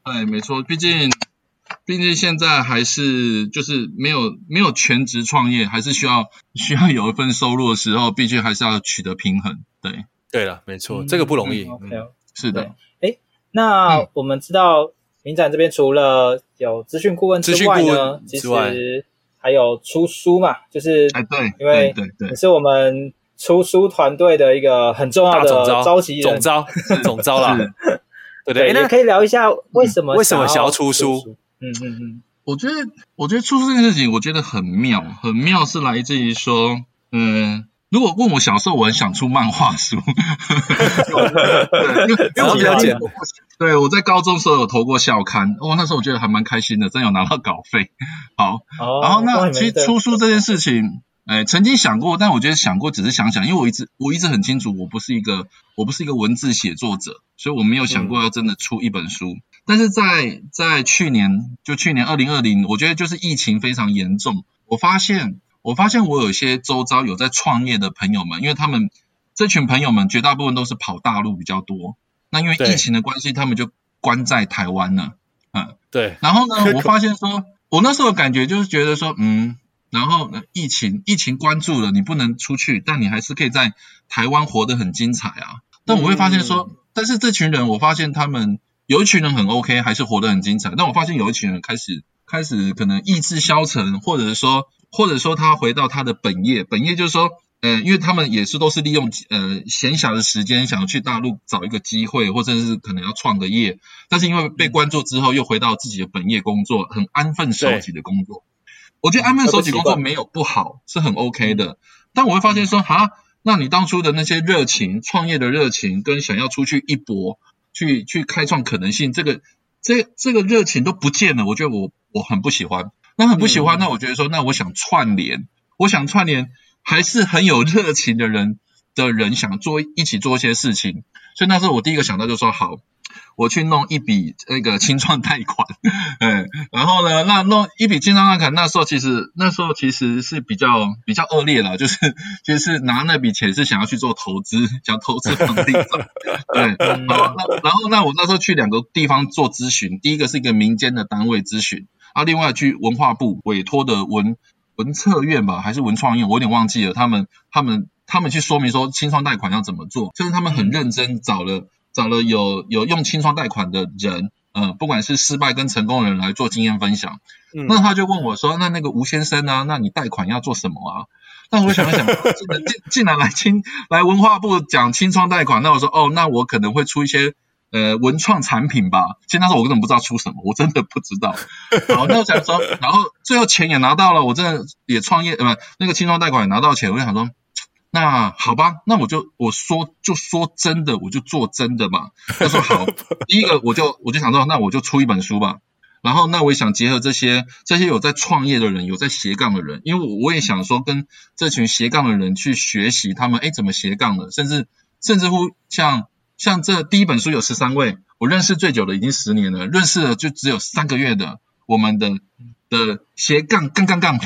哎，没错，毕竟，毕竟现在还是就是没有没有全职创业，还是需要 [laughs] 需要有一份收入的时候，毕竟还是要取得平衡。对，对了，没错，这个不容易。OK，是的。哎，那我们知道影展这边除了有资讯顾问之外呢，其实。还有出书嘛，就是哎，对，因为你是我们出书团队的一个很重要的召集人，总招，总招啦，对对。那可以聊一下为什么为什么想要出书？嗯嗯嗯，我觉得我觉得出书这件事情，我觉得很妙，很妙是来自于说，嗯，如果问我小时候，我很想出漫画书，[laughs] 因为 [laughs] 因为我比较简单。[laughs] 对，我在高中时候有投过校刊，哦，那时候我觉得还蛮开心的，真有拿到稿费。好，哦、然后那其实出书这件事情，哎，曾经想过，但我觉得想过只是想想，因为我一直我一直很清楚，我不是一个我不是一个文字写作者，所以我没有想过要真的出一本书。嗯、但是在在去年，就去年二零二零，我觉得就是疫情非常严重，我发现我发现我有一些周遭有在创业的朋友们，因为他们这群朋友们绝大部分都是跑大陆比较多。那因为疫情的关系，他们就关在台湾了，嗯，对。然后呢，[laughs] 我发现说，我那时候的感觉就是觉得说，嗯，然后疫情疫情关注了，你不能出去，但你还是可以在台湾活得很精彩啊。但我会发现说，嗯、但是这群人，我发现他们有一群人很 OK，还是活得很精彩。但我发现有一群人开始开始可能意志消沉，或者是说，或者说他回到他的本业，本业就是说。呃，因为他们也是都是利用呃闲暇的时间，想要去大陆找一个机会，或者是可能要创个业，但是因为被关注之后，又回到自己的本业工作，很安分守己的工作。我觉得安分守己工作没有不好，是很 OK 的。但我会发现说，哈，那你当初的那些热情，创业的热情，跟想要出去一搏，去去开创可能性，这个这这个热情都不见了。我觉得我我很不喜欢，那很不喜欢。嗯、那我觉得说，那我想串联，我想串联。还是很有热情的人的人想做一起做一些事情，所以那时候我第一个想到就说好，我去弄一笔那个清创贷款，[laughs] 哎，然后呢，那弄一笔清创贷款，那时候其实那时候其实是比较比较恶劣了，就是就是拿那笔钱是想要去做投资，想投资房地产，[laughs] 对，然后那然后那我那时候去两个地方做咨询，第一个是一个民间的单位咨询，啊，另外去文化部委托的文。文策院吧，还是文创院，我有点忘记了。他们、他们、他们去说明说清创贷款要怎么做，就是他们很认真找了找了有有用清创贷款的人，嗯、呃，不管是失败跟成功的人来做经验分享。嗯、那他就问我说：“那那个吴先生啊，那你贷款要做什么啊？”那我想了想，竟竟然来清来文化部讲清创贷款，那我说：“哦，那我可能会出一些。”呃，文创产品吧，其实那时候我根本不知道出什么，我真的不知道。[laughs] 然后，那我想说，然后最后钱也拿到了，我真的也创业，呃，不，那个轻装贷款也拿到钱，我就想说，那好吧，那我就我说就说真的，我就做真的嘛。他说好，[laughs] 第一个我就我就想说，那我就出一本书吧。然后那我也想结合这些这些有在创业的人，有在斜杠的人，因为我我也想说跟这群斜杠的人去学习他们哎怎么斜杠的，甚至甚至乎像像这第一本书有十三位，我认识最久的已经十年了，认识了就只有三个月的我们的。的斜杠杠杠杠的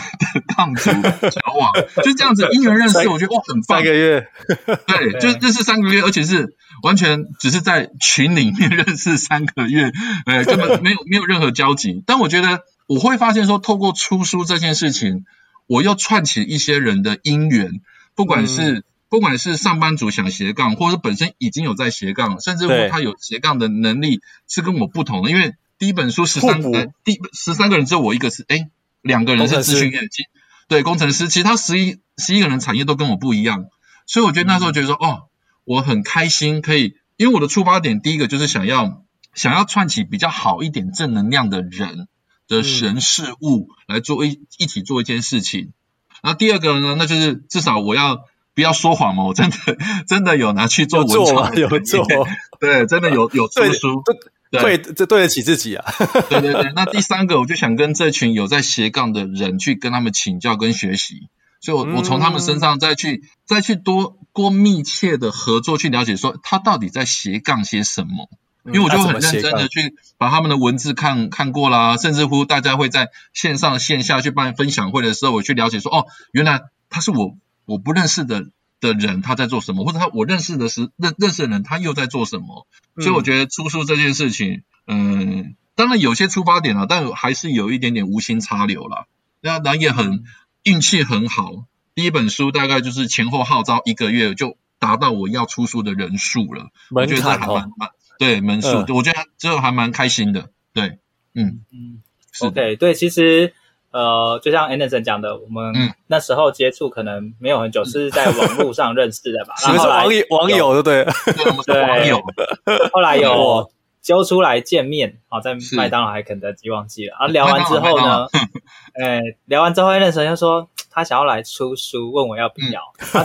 杠主 [laughs] 交往，就这样子因缘认识，我觉得哇很棒。三个月，对，就认识三个月，而且是完全只是在群里面认识三个月，呃，根本没有没有任何交集。但我觉得我会发现说，透过出书这件事情，我又串起一些人的因缘，不管是、嗯、不管是上班族想斜杠，或者本身已经有在斜杠，甚至乎他有斜杠的能力是跟我不同的，因为。第一本书十三个，第十三个人只有我一个是，哎，两个人是咨询业，对，工程师，其他十一十一个人产业都跟我不一样，所以我觉得那时候觉得说，哦，我很开心，可以，因为我的出发点第一个就是想要想要串起比较好一点正能量的人的人事物来做一一起做一件事情，然后第二个呢，那就是至少我要不要说谎嘛，我真的 [laughs] 真的有拿去做文创，有做，[laughs] 对，真的有 [laughs] 有出书。对，这对得起自己啊！对对对，那第三个，我就想跟这群有在斜杠的人去跟他们请教跟学习，所以我，我、嗯、我从他们身上再去再去多多密切的合作，去了解说他到底在斜杠些什么。因为我就很认真的去把他们的文字看看过啦，甚至乎大家会在线上线下去办分享会的时候，我去了解说，哦，原来他是我我不认识的。的人他在做什么，或者他我认识的是认认识的人他又在做什么，所以我觉得出书这件事情，嗯，当然有些出发点了，但还是有一点点无心插柳了。那那也很运气很好，第一本书大概就是前后号召一个月就达到我要出书的人数了，我觉得这还蛮蛮对门数，我觉得这还蛮开心的，对，嗯。嗯，OK，对，其实。呃，就像 Anderson 讲的，我们那时候接触可能没有很久，嗯、是在网络上认识的吧？[laughs] 然后网友网友对不对？对，网友。后来有揪出来见面，好，在麦当劳还肯德基忘记了。啊聊完之后呢，[laughs] 哎，聊完之后，Anderson 就说他想要来出书，问我要不要。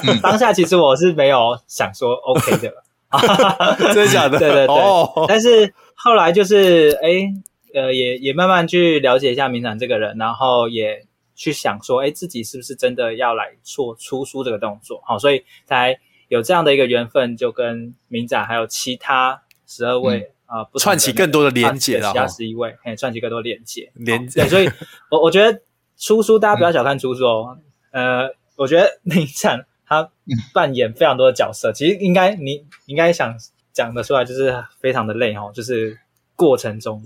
嗯、当下其实我是没有想说 OK 的，[laughs] 真的假的？对对对。哦、但是后来就是哎。呃，也也慢慢去了解一下明展这个人，然后也去想说，哎，自己是不是真的要来做出书这个动作？好，所以才有这样的一个缘分，就跟明展还有其他十二位啊，嗯呃、串起更多的连接了。其他十一位，嘿，串起更多连接。连接。对，所以 [laughs] 我我觉得出书，大家不要小看出书哦。嗯、呃，我觉得 [laughs] 明展他扮演非常多的角色，其实应该你应该想讲的出来，就是非常的累哦，就是过程中。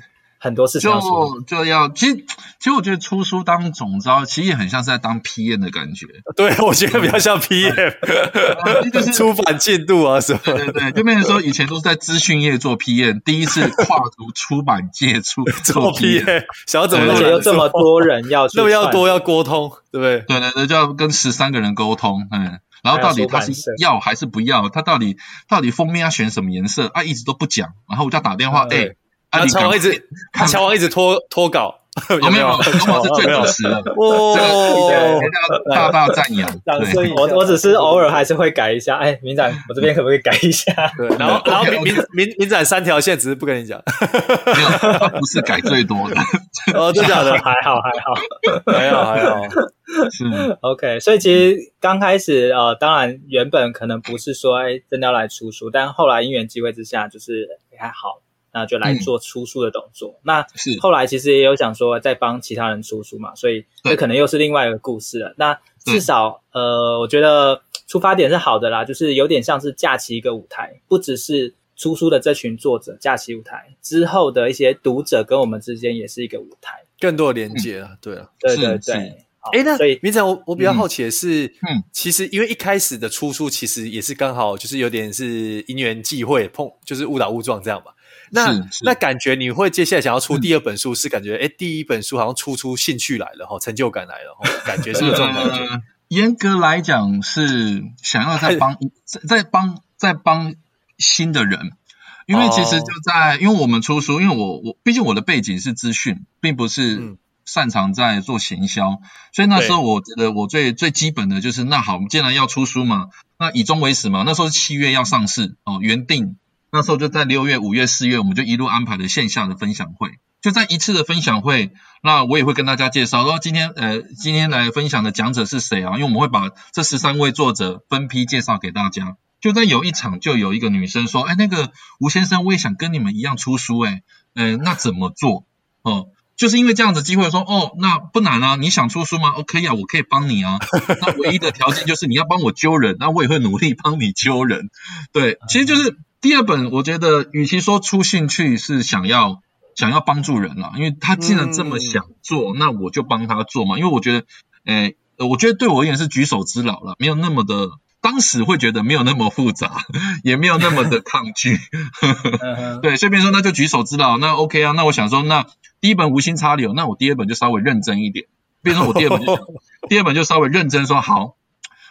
很多事情就就要，其实其实我觉得出书当总招，其实也很像是在当 PM 的感觉。[laughs] 对，我觉得比较像 PM，[laughs] 就是出版进度啊什么。对对对，就变成说以前都是在资讯业做 PM，第一次跨足出版界出 [laughs] 做 PM，想要怎么而且有这么多人要那么要多要沟通，对不对？对对对，就要跟十三个人沟通，嗯，然后到底他是要还是不要？他到底到底封面要选什么颜色啊？一直都不讲，然后我就要打电话，哎。他乔王一直，他乔王一直拖拖稿，[laughs] 有没有？乔王 [laughs] 是最主持的，哇，大大赞扬。我我只是偶尔还是会改一下。哎，明展，我这边可不可以改一下？[laughs] 对，然后然后明明明展三条线，只是不跟你讲。没有，他不是改最多的。哦，真的假的？还好还好还好还好。是 OK，所以其实刚开始呃，当然原本可能不是说哎真的要来出书，但后来因缘机会之下，就是还好。那就来做出书的动作。嗯、那是后来其实也有想说再帮其他人出书嘛，所以这可能又是另外一个故事了。那至少呃，我觉得出发点是好的啦，就是有点像是架起一个舞台，不只是出书的这群作者架起舞台，之后的一些读者跟我们之间也是一个舞台，更多的连接啊。对啊，对对对。哎，那所以明成，我我比较好奇的是，嗯，其实因为一开始的出书其实也是刚好就是有点是因缘际会碰，就是误打误撞这样嘛。那那感觉你会接下来想要出第二本书，是感觉哎，第一本书好像出出兴趣来了哈，成就感来了哈，[laughs] 感觉是不是这种感觉。严格来讲是想要再帮再帮再帮新的人，因为其实就在因为我们出书，因为我我毕竟我的背景是资讯，并不是擅长在做行销，所以那时候我觉得我最最基本的就是，那好，我们既然要出书嘛，那以终为始嘛，那时候是七月要上市哦，原定那时候就在六月、五月、四月，我们就一路安排了线下的分享会，就在一次的分享会，那我也会跟大家介绍说今天呃今天来分享的讲者是谁啊？因为我们会把这十三位作者分批介绍给大家。就在有一场，就有一个女生说：“哎，那个吴先生，我也想跟你们一样出书，哎，嗯，那怎么做？哦，就是因为这样子机会说，哦，那不难啊，你想出书吗？哦，可以啊，我可以帮你啊。[laughs] 那唯一的条件就是你要帮我揪人，那我也会努力帮你揪人。对，其实就是第二本，我觉得与其说出兴趣是想要想要帮助人了，因为他既然这么想做，那我就帮他做嘛。因为我觉得，哎，我觉得对我而言是举手之劳了，没有那么的。”当时会觉得没有那么复杂，[laughs] 也没有那么的抗拒，[laughs] 对，顺便说那就举手之劳，那 OK 啊，那我想说，那第一本无心插柳，那我第二本就稍微认真一点，比如说我第二本就，[laughs] 第二本就稍微认真说好，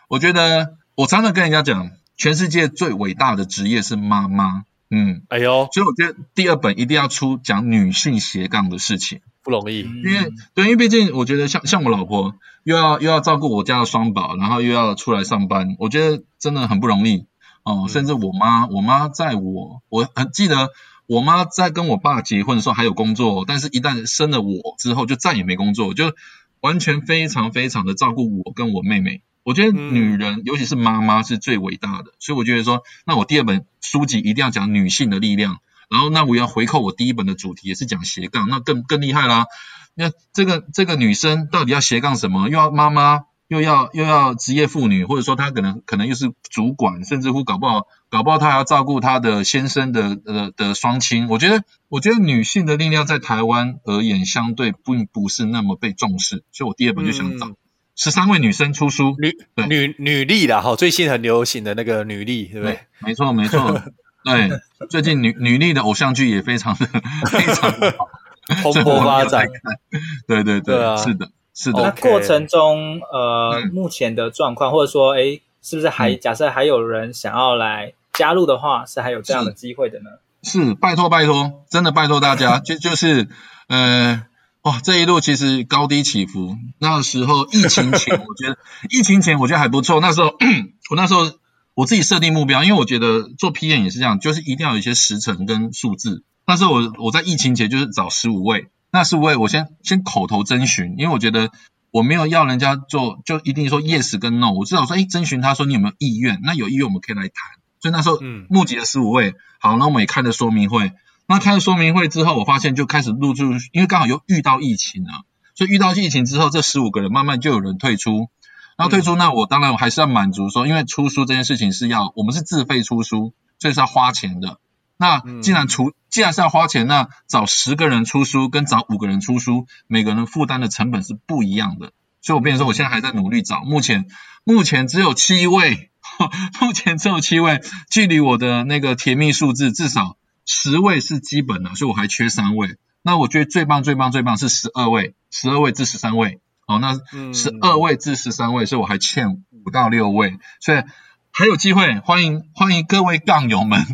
我觉得我常常跟人家讲，全世界最伟大的职业是妈妈，嗯，哎呦，所以我觉得第二本一定要出讲女性斜杠的事情。不容易，因为对，因为毕竟我觉得像像我老婆又要又要照顾我家的双宝，然后又要出来上班，我觉得真的很不容易哦、嗯。甚至我妈，我妈在我我很记得，我妈在跟我爸结婚的时候还有工作，但是一旦生了我之后就再也没工作，就完全非常非常的照顾我跟我妹妹。我觉得女人，嗯、尤其是妈妈是最伟大的，所以我觉得说，那我第二本书籍一定要讲女性的力量。然后那我要回扣我第一本的主题也是讲斜杠，那更更厉害啦！那这个这个女生到底要斜杠什么？又要妈妈，又要又要职业妇女，或者说她可能可能又是主管，甚至乎搞不好搞不好她还要照顾她的先生的呃的双亲。我觉得我觉得女性的力量在台湾而言相对并不是那么被重视，所以我第二本就想找十三位女生出书，女女女力啦，哈，最近很流行的那个女力，对不对？没错，没错。[laughs] 对，最近女女力的偶像剧也非常的 [laughs] 非常的好，蓬勃发展。对对对，对啊，是的，是的。那过程中，呃，嗯、目前的状况，或者说，哎，是不是还、嗯、假设还有人想要来加入的话，是还有这样的机会的呢？是，是拜托拜托，真的拜托大家，就就是，呃，哇，这一路其实高低起伏。那时候疫情前，我觉得 [laughs] 疫情前我觉得还不错。那时候 [clears throat] 我那时候。我自己设定目标，因为我觉得做 PM 也是这样，就是一定要有一些时辰跟数字。那时候我我在疫情前就是找十五位，那十五位我先先口头征询，因为我觉得我没有要人家做，就一定说 yes 跟 no，我至少说，哎，征询他说你有没有意愿，那有意愿我们可以来谈。所以那时候募集了十五位，好，那我们也开了说明会。那开了说明会之后，我发现就开始陆续，因为刚好又遇到疫情了，所以遇到疫情之后，这十五个人慢慢就有人退出。然后退出，那我当然我还是要满足说，因为出书这件事情是要我们是自费出书，所以是要花钱的。那既然出既然是要花钱，那找十个人出书跟找五个人出书，每个人负担的成本是不一样的。所以我变成说，我现在还在努力找，目前目前只有七位，[laughs] 目前只有七位，距离我的那个甜蜜数字至少十位是基本的，所以我还缺三位。那我觉得最棒最棒最棒是十二位，十二位至十三位。哦，那十二位至十三位，所以我还欠五到六位，所以还有机会，欢迎欢迎各位杠友们，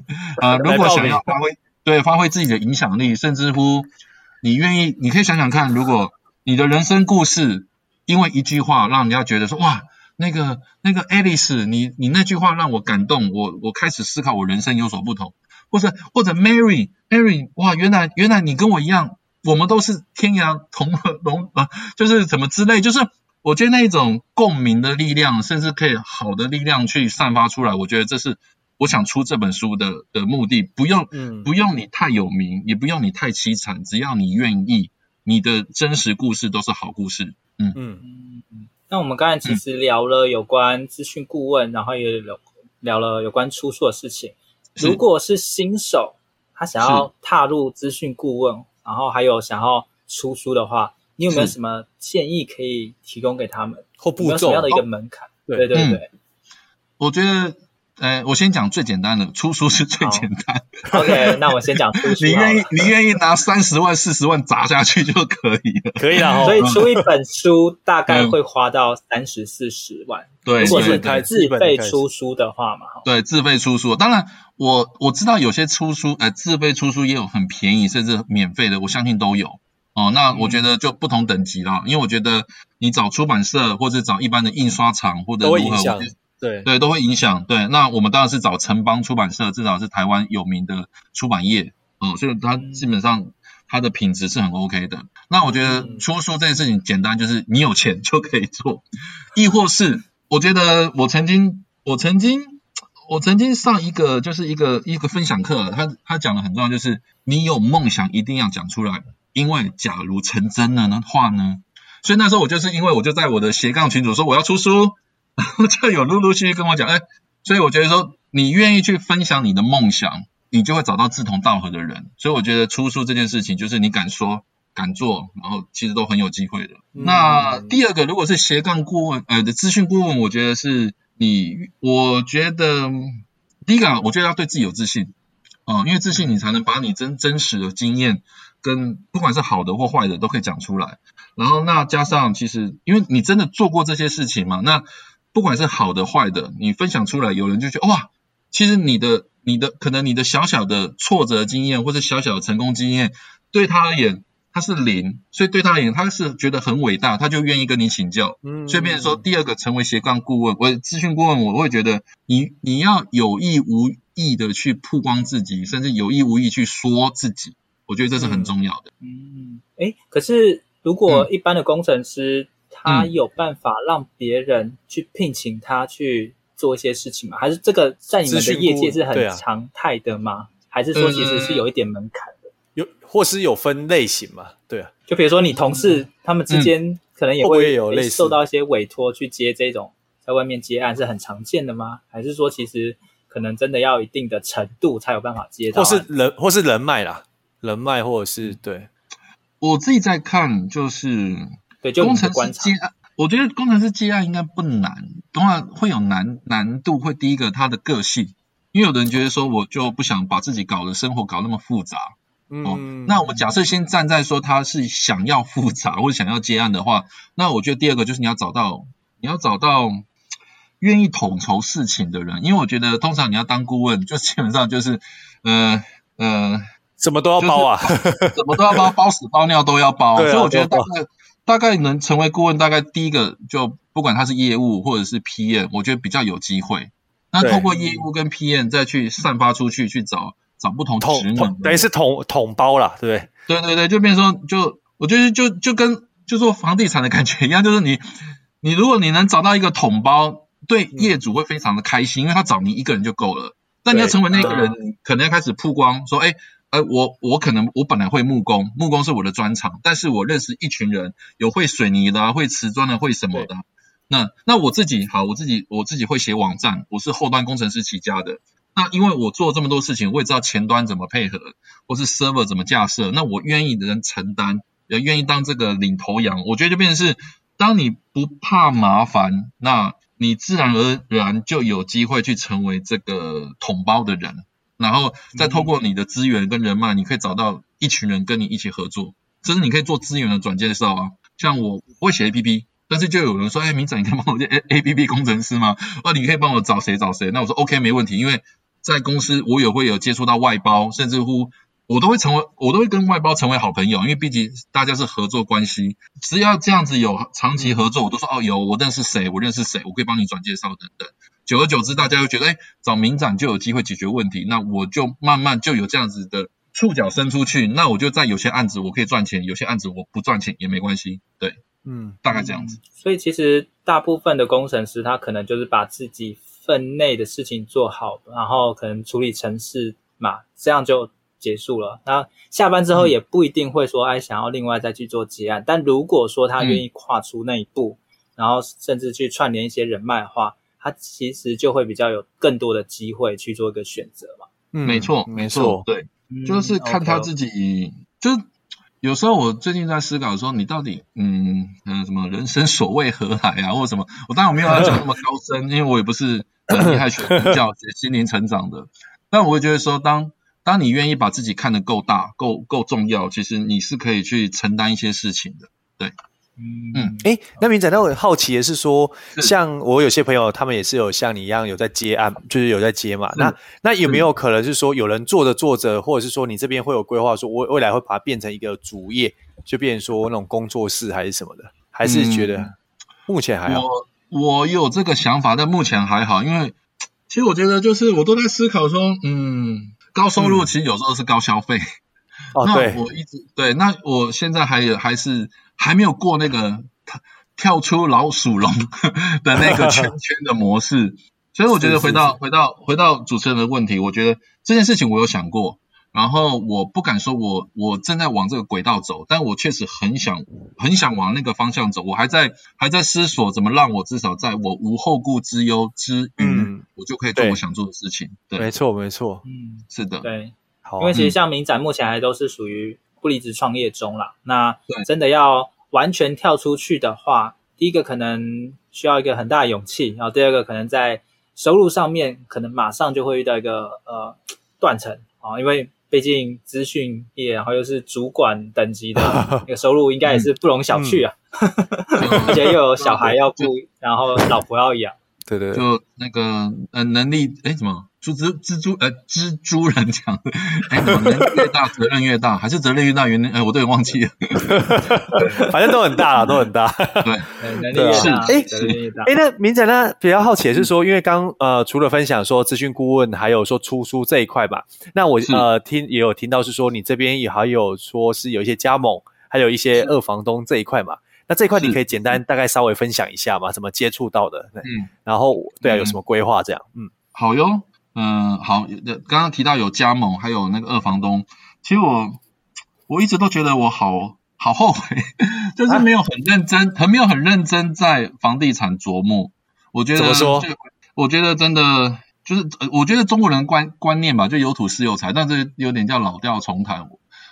呃，如果想要发挥，对，发挥自己的影响力，甚至乎你愿意，你可以想想看，如果你的人生故事因为一句话让人家觉得说，哇，那个那个 Alice，你你那句话让我感动，我我开始思考我人生有所不同，或者或者 Mary Mary，哇，原来原来你跟我一样。我们都是天涯同和同啊，就是怎么之类，就是我觉得那一种共鸣的力量，甚至可以好的力量去散发出来。我觉得这是我想出这本书的的目的。不用，嗯，不用你太有名，也不用你太凄惨，只要你愿意，你的真实故事都是好故事。嗯嗯嗯。那我们刚才其实聊了有关资讯顾问，然后也聊聊了有关出书的事情。如果是新手，他想要踏入资讯顾问。然后还有想要出书的话，你有没有什么建议可以提供给他们？或步骤？有什么样的一个门槛？哦、对对对、嗯，我觉得，呃，我先讲最简单的，出书是最简单。OK，那我先讲出书。[laughs] 你愿意，你愿意拿三十万、四十万砸下去就可以了。可以了。[laughs] 所以出一本书大概会花到三十四十万。对，如果是自费出书的话嘛，对，自费出书。当然，我我知道有些出书，呃，自费出书也有很便宜甚至免费的，我相信都有。哦，那我觉得就不同等级啦，因为我觉得你找出版社或者找一般的印刷厂或者如何，对对，都会影响。对，那我们当然是找城邦出版社，至少是台湾有名的出版业，哦，所以它基本上它的品质是很 OK 的。那我觉得出书这件事情简单，就是你有钱就可以做，亦或是我觉得我曾经我曾经我曾经上一个就是一个一个分享课，他他讲的很重要，就是你有梦想一定要讲出来，因为假如成真了的话呢，所以那时候我就是因为我就在我的斜杠群组说我要出书。然后就有陆陆续续跟我讲，哎，所以我觉得说，你愿意去分享你的梦想，你就会找到志同道合的人。所以我觉得出书这件事情，就是你敢说敢做，然后其实都很有机会的。嗯、那第二个，如果是斜杠顾问，呃的资讯顾问，我觉得是你，我觉得第一个，我觉得要对自己有自信，嗯、呃，因为自信你才能把你真真实的经验跟不管是好的或坏的都可以讲出来。然后那加上其实，因为你真的做过这些事情嘛，那不管是好的坏的，你分享出来，有人就觉得哇，其实你的你的可能你的小小的挫折经验或者小小的成功经验，对他而言他是零，所以对他而言他是觉得很伟大，他就愿意跟你请教。嗯，所以变成说第二个成为斜杠顾问，我咨询顾问，我会觉得你你要有意无意的去曝光自己，甚至有意无意去说自己，我觉得这是很重要的。嗯，诶，可是如果一般的工程师。嗯他有办法让别人去聘请他去做一些事情吗？还是这个在你们的业界是很常态的吗？啊、还是说其实是有一点门槛的？有，或是有分类型嘛？对啊，就比如说你同事、嗯、他们之间可能也会有类似受到一些委托去接这种在外面接案是很常见的吗？还是说其实可能真的要一定的程度才有办法接到？或是人或是人脉啦，人脉或者是对，我自己在看就是。对，就工程师接案，我觉得工程师接案应该不难，当然会有难难度。会第一个他的个性，因为有的人觉得说，我就不想把自己搞的生活搞那么复杂。嗯、哦，那我们假设先站在说他是想要复杂或者想要接案的话，那我觉得第二个就是你要找到你要找到愿意统筹事情的人，因为我觉得通常你要当顾问，就基本上就是呃呃，什么都要包啊，什么都要包，包屎包尿都要包，[laughs] 啊、所以我觉得大概。大概能成为顾问，大概第一个就不管他是业务或者是 PM，我觉得比较有机会。那透过业务跟 PM 再去散发出去，去找找不同职能，等于是统统包啦，对不对？对对对，就变成说，就我觉得就就跟就做房地产的感觉一样，就是你你如果你能找到一个统包，对业主会非常的开心，因为他找你一个人就够了。但你要成为那个人，可能要开始曝光，说哎。呃，我我可能我本来会木工，木工是我的专长，但是我认识一群人，有会水泥的，会瓷砖的，会什么的。那那我自己好，我自己我自己会写网站，我是后端工程师起家的。那因为我做这么多事情，我也知道前端怎么配合，或是 server 怎么架设。那我愿意的人承担，也愿意当这个领头羊。我觉得就变成是，当你不怕麻烦，那你自然而然就有机会去成为这个同胞的人。然后再透过你的资源跟人脉，你可以找到一群人跟你一起合作，甚至你可以做资源的转介绍啊。像我会写 APP，但是就有人说，哎，明仔，你可以帮我接 APP 工程师吗？[laughs] 啊，你可以帮我找谁找谁？那我说 OK，没问题，因为在公司我也会有接触到外包，甚至乎我都会成为，我都会跟外包成为好朋友，因为毕竟大家是合作关系，只要这样子有长期合作，我都说哦，有我认识谁，我认识谁，我可以帮你转介绍等等。久而久之，大家又觉得，哎，找名长就有机会解决问题，那我就慢慢就有这样子的触角伸出去，那我就在有些案子我可以赚钱，有些案子我不赚钱也没关系，对，嗯，大概这样子。所以其实大部分的工程师，他可能就是把自己分内的事情做好，然后可能处理程式嘛，这样就结束了。那下班之后也不一定会说，哎，想要另外再去做接案。但如果说他愿意跨出那一步，嗯、然后甚至去串联一些人脉的话，他其实就会比较有更多的机会去做一个选择嘛。嗯，没错，没错，对，嗯、就是看他自己。Okay. 就有时候我最近在思考说，你到底嗯嗯什么人生所为何来啊，或者什么？我当然我没有要讲那么高深，因为我也不是很厉害学教学心灵成长的。但我会觉得说，当当你愿意把自己看得够大、够够重要，其实你是可以去承担一些事情的。对。嗯，哎，那明仔，那我很好奇的是说，像我有些朋友，他们也是有像你一样有在接案，就是有在接嘛。那那有没有可能是说，有人做着做着，或者是说你这边会有规划，说我未来会把它变成一个主业，就变成说那种工作室还是什么的？还是觉得目前还好？我我有这个想法，但目前还好，因为其实我觉得就是我都在思考说，嗯，高收入其实有时候是高消费。哦，那，我一直对，那我现在还有还是还没有过那个跳出老鼠笼 [laughs] 的那个圈圈的模式，所以我觉得回到回到回到主持人的问题，我觉得这件事情我有想过，然后我不敢说我我正在往这个轨道走，但我确实很想很想往那个方向走，我还在还在思索怎么让我至少在我无后顾之忧之余，嗯，我就可以做我想做的事情。对，没错没错，嗯，是的，对。因为其实像明展目前还都是属于不离职创业中啦。那真的要完全跳出去的话，第一个可能需要一个很大的勇气，然后第二个可能在收入上面可能马上就会遇到一个呃断层啊，因为毕竟资讯业，然后又是主管等级的 [laughs] 那个收入，应该也是不容小觑啊，[laughs] 而且又有小孩要顾，然后老婆要养，对对，就那个呃能力哎怎么？蜘蜘蜘蛛呃蜘蛛人讲的，哎，能力越大责任越大，还是责任越大原因？哎，我都有忘记了，[laughs] 反正都很大了，都很大。对，能力越大，哎，哎，那明仔呢？比较好奇的是说，因为刚呃，除了分享说资讯顾问，还有说出书这一块吧。那我呃听也有听到是说，你这边也还有说是有一些加盟，还有一些二房东这一块嘛。那这一块你可以简单大概稍微分享一下嘛？怎么接触到的？嗯，然后对啊，有什么规划这样？嗯，好哟。嗯，好，刚刚提到有加盟，还有那个二房东。其实我我一直都觉得我好好后悔，[laughs] 就是没有很认真，很没有很认真在房地产琢磨。我觉得怎么说？我觉得真的就是，我觉得中国人观观念吧，就有土是有财，但是有点叫老调重弹。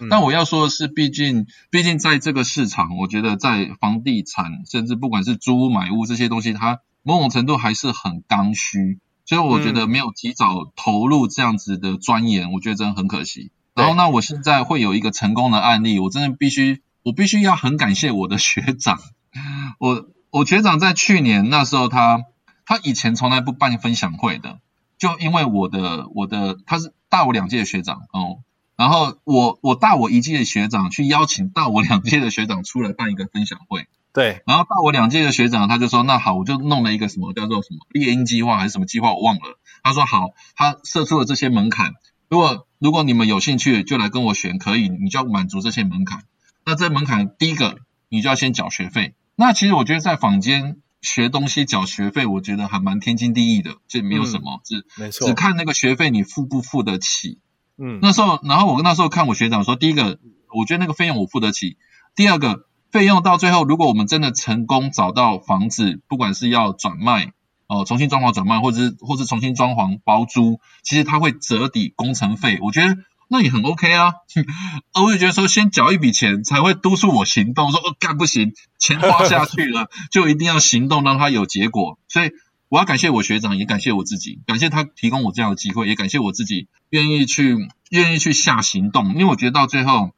但我要说的是，毕竟毕竟在这个市场，我觉得在房地产，甚至不管是租屋买屋这些东西，它某种程度还是很刚需。所以我觉得没有提早投入这样子的钻研，我觉得真的很可惜。然后那我现在会有一个成功的案例，我真的必须，我必须要很感谢我的学长。[laughs] 我我学长在去年那时候他，他他以前从来不办分享会的，就因为我的我的他是大我两届的学长哦，然后我我大我一届的学长去邀请大我两届的学长出来办一个分享会。对，然后大我两届的学长他就说，那好，我就弄了一个什么叫做什么猎鹰计划还是什么计划，我忘了。他说好，他设出了这些门槛，如果如果你们有兴趣，就来跟我选，可以，你就要满足这些门槛。那这门槛第一个，你就要先缴学费。那其实我觉得在坊间学东西缴学费，我觉得还蛮天经地义的，这没有什么，只、嗯、没错，只看那个学费你付不付得起。嗯，那时候，然后我跟那时候看我学长说，第一个，我觉得那个费用我付得起，第二个。费用到最后，如果我们真的成功找到房子，不管是要转卖哦、重新装潢转卖，或者是或是重新装潢包租，其实它会折抵工程费。我觉得那也很 OK 啊。[laughs] 我也觉得说，先缴一笔钱才会督促我行动，说哦干不行，钱花下去了 [laughs] 就一定要行动，让它有结果。所以我要感谢我学长，也感谢我自己，感谢他提供我这样的机会，也感谢我自己愿意去愿意去下行动，因为我觉得到最后。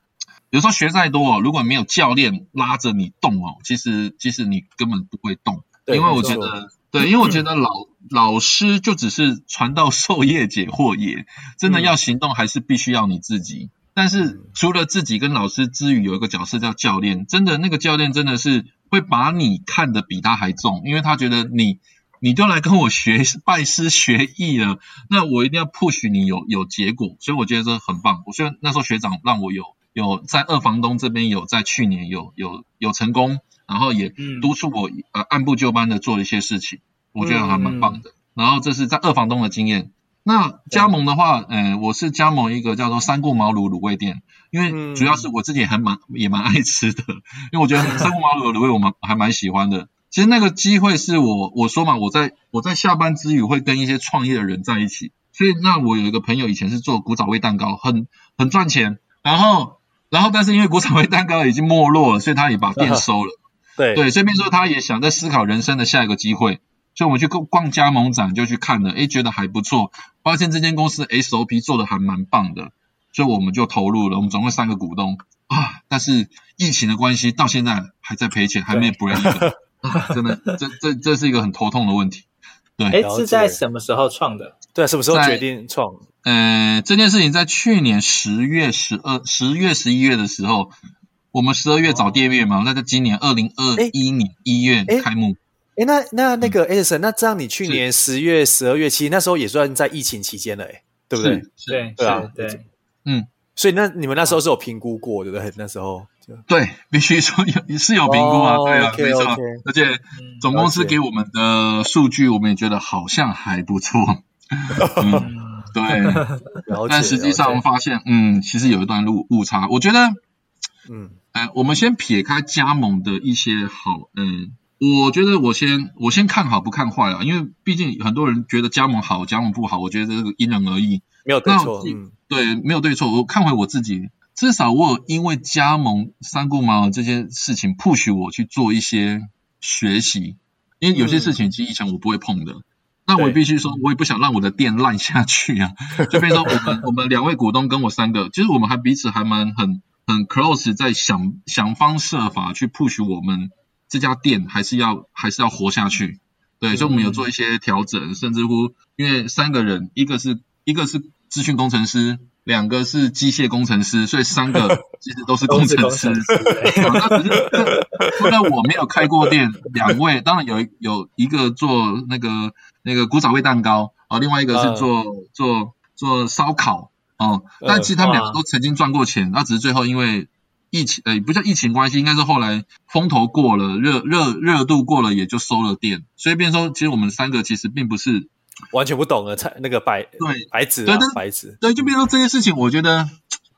有时候学再多哦，如果没有教练拉着你动哦，其实其实你根本不会动。对，因为我觉得，对，因为我觉得老老师就只是传道授业解惑也，真的要行动还是必须要你自己。但是除了自己跟老师之余，有一个角色叫教练，真的那个教练真的是会把你看得比他还重，因为他觉得你你都来跟我学拜师学艺了，那我一定要 push 你有有结果，所以我觉得这很棒。我觉得那时候学长让我有。有在二房东这边有在去年有有有成功，然后也督促我呃按部就班的做一些事情，我觉得还蛮棒的。然后这是在二房东的经验。那加盟的话，呃，我是加盟一个叫做三顾茅庐卤味店，因为主要是我自己也还蛮也蛮爱吃的，因为我觉得三顾茅庐卤味我们还蛮喜欢的。其实那个机会是我我说嘛，我在我在下班之余会跟一些创业的人在一起，所以那我有一个朋友以前是做古早味蛋糕，很很赚钱，然后。然后，但是因为国产味蛋糕已经没落了，所以他也把店收了。[laughs] 对对，所以变说他也想在思考人生的下一个机会，所以我们去逛逛加盟展就去看了，诶，觉得还不错，发现这间公司 SOP 做的还蛮棒的，所以我们就投入了。我们总共三个股东啊，但是疫情的关系，到现在还在赔钱，还没 break [laughs] 啊，真的，这这这是一个很头痛的问题。对，哎，是在什么时候创的？对，什么时候决定创？呃，这件事情在去年十月十二、十月十一月的时候，我们十二月找店面嘛，那在今年二零二一年一月开幕。哎，那那那个 Anderson，那这样你去年十月、十二月期那时候也算在疫情期间了，哎，对不对？对对啊，对，嗯，所以那你们那时候是有评估过，对不对？那时候对，必须说有是有评估啊，对啊，没错，而且总公司给我们的数据，我们也觉得好像还不错。[laughs] 嗯，对，[laughs] 但实际上发现，嗯，其实有一段路误差。我觉得，嗯，哎，我们先撇开加盟的一些好，嗯，我觉得我先我先看好不看坏啊，因为毕竟很多人觉得加盟好，加盟不好，我觉得这个因人而异，没有对错，嗯，对，没有对错。我看回我自己，至少我有因为加盟三顾茅庐这件事情，push 我去做一些学习，因为有些事情其实以前我不会碰的。那我必须说，我也不想让我的店烂下去啊！[laughs] 就比如说，我们我们两位股东跟我三个，其实我们还彼此还蛮很很 close，在想想方设法去 push 我们这家店，还是要还是要活下去。对，所以我们有做一些调整，甚至乎因为三个人，一个是一个是资讯工程师。两个是机械工程师，所以三个 [laughs] 其实都是工程师。那只是，虽然我没有开过店，两位当然有有一个做那个那个古早味蛋糕啊，另外一个是做、uh, 做做烧烤哦、嗯。但其实他们两个都曾经赚过钱，那、uh, 只是最后因为疫情，呃，不叫疫情关系，应该是后来风头过了，热热热度过了，也就收了店。所以变成说，其实我们三个其实并不是。完全不懂了，才那个白对白纸、啊、对白纸对，就变成这件事情，我觉得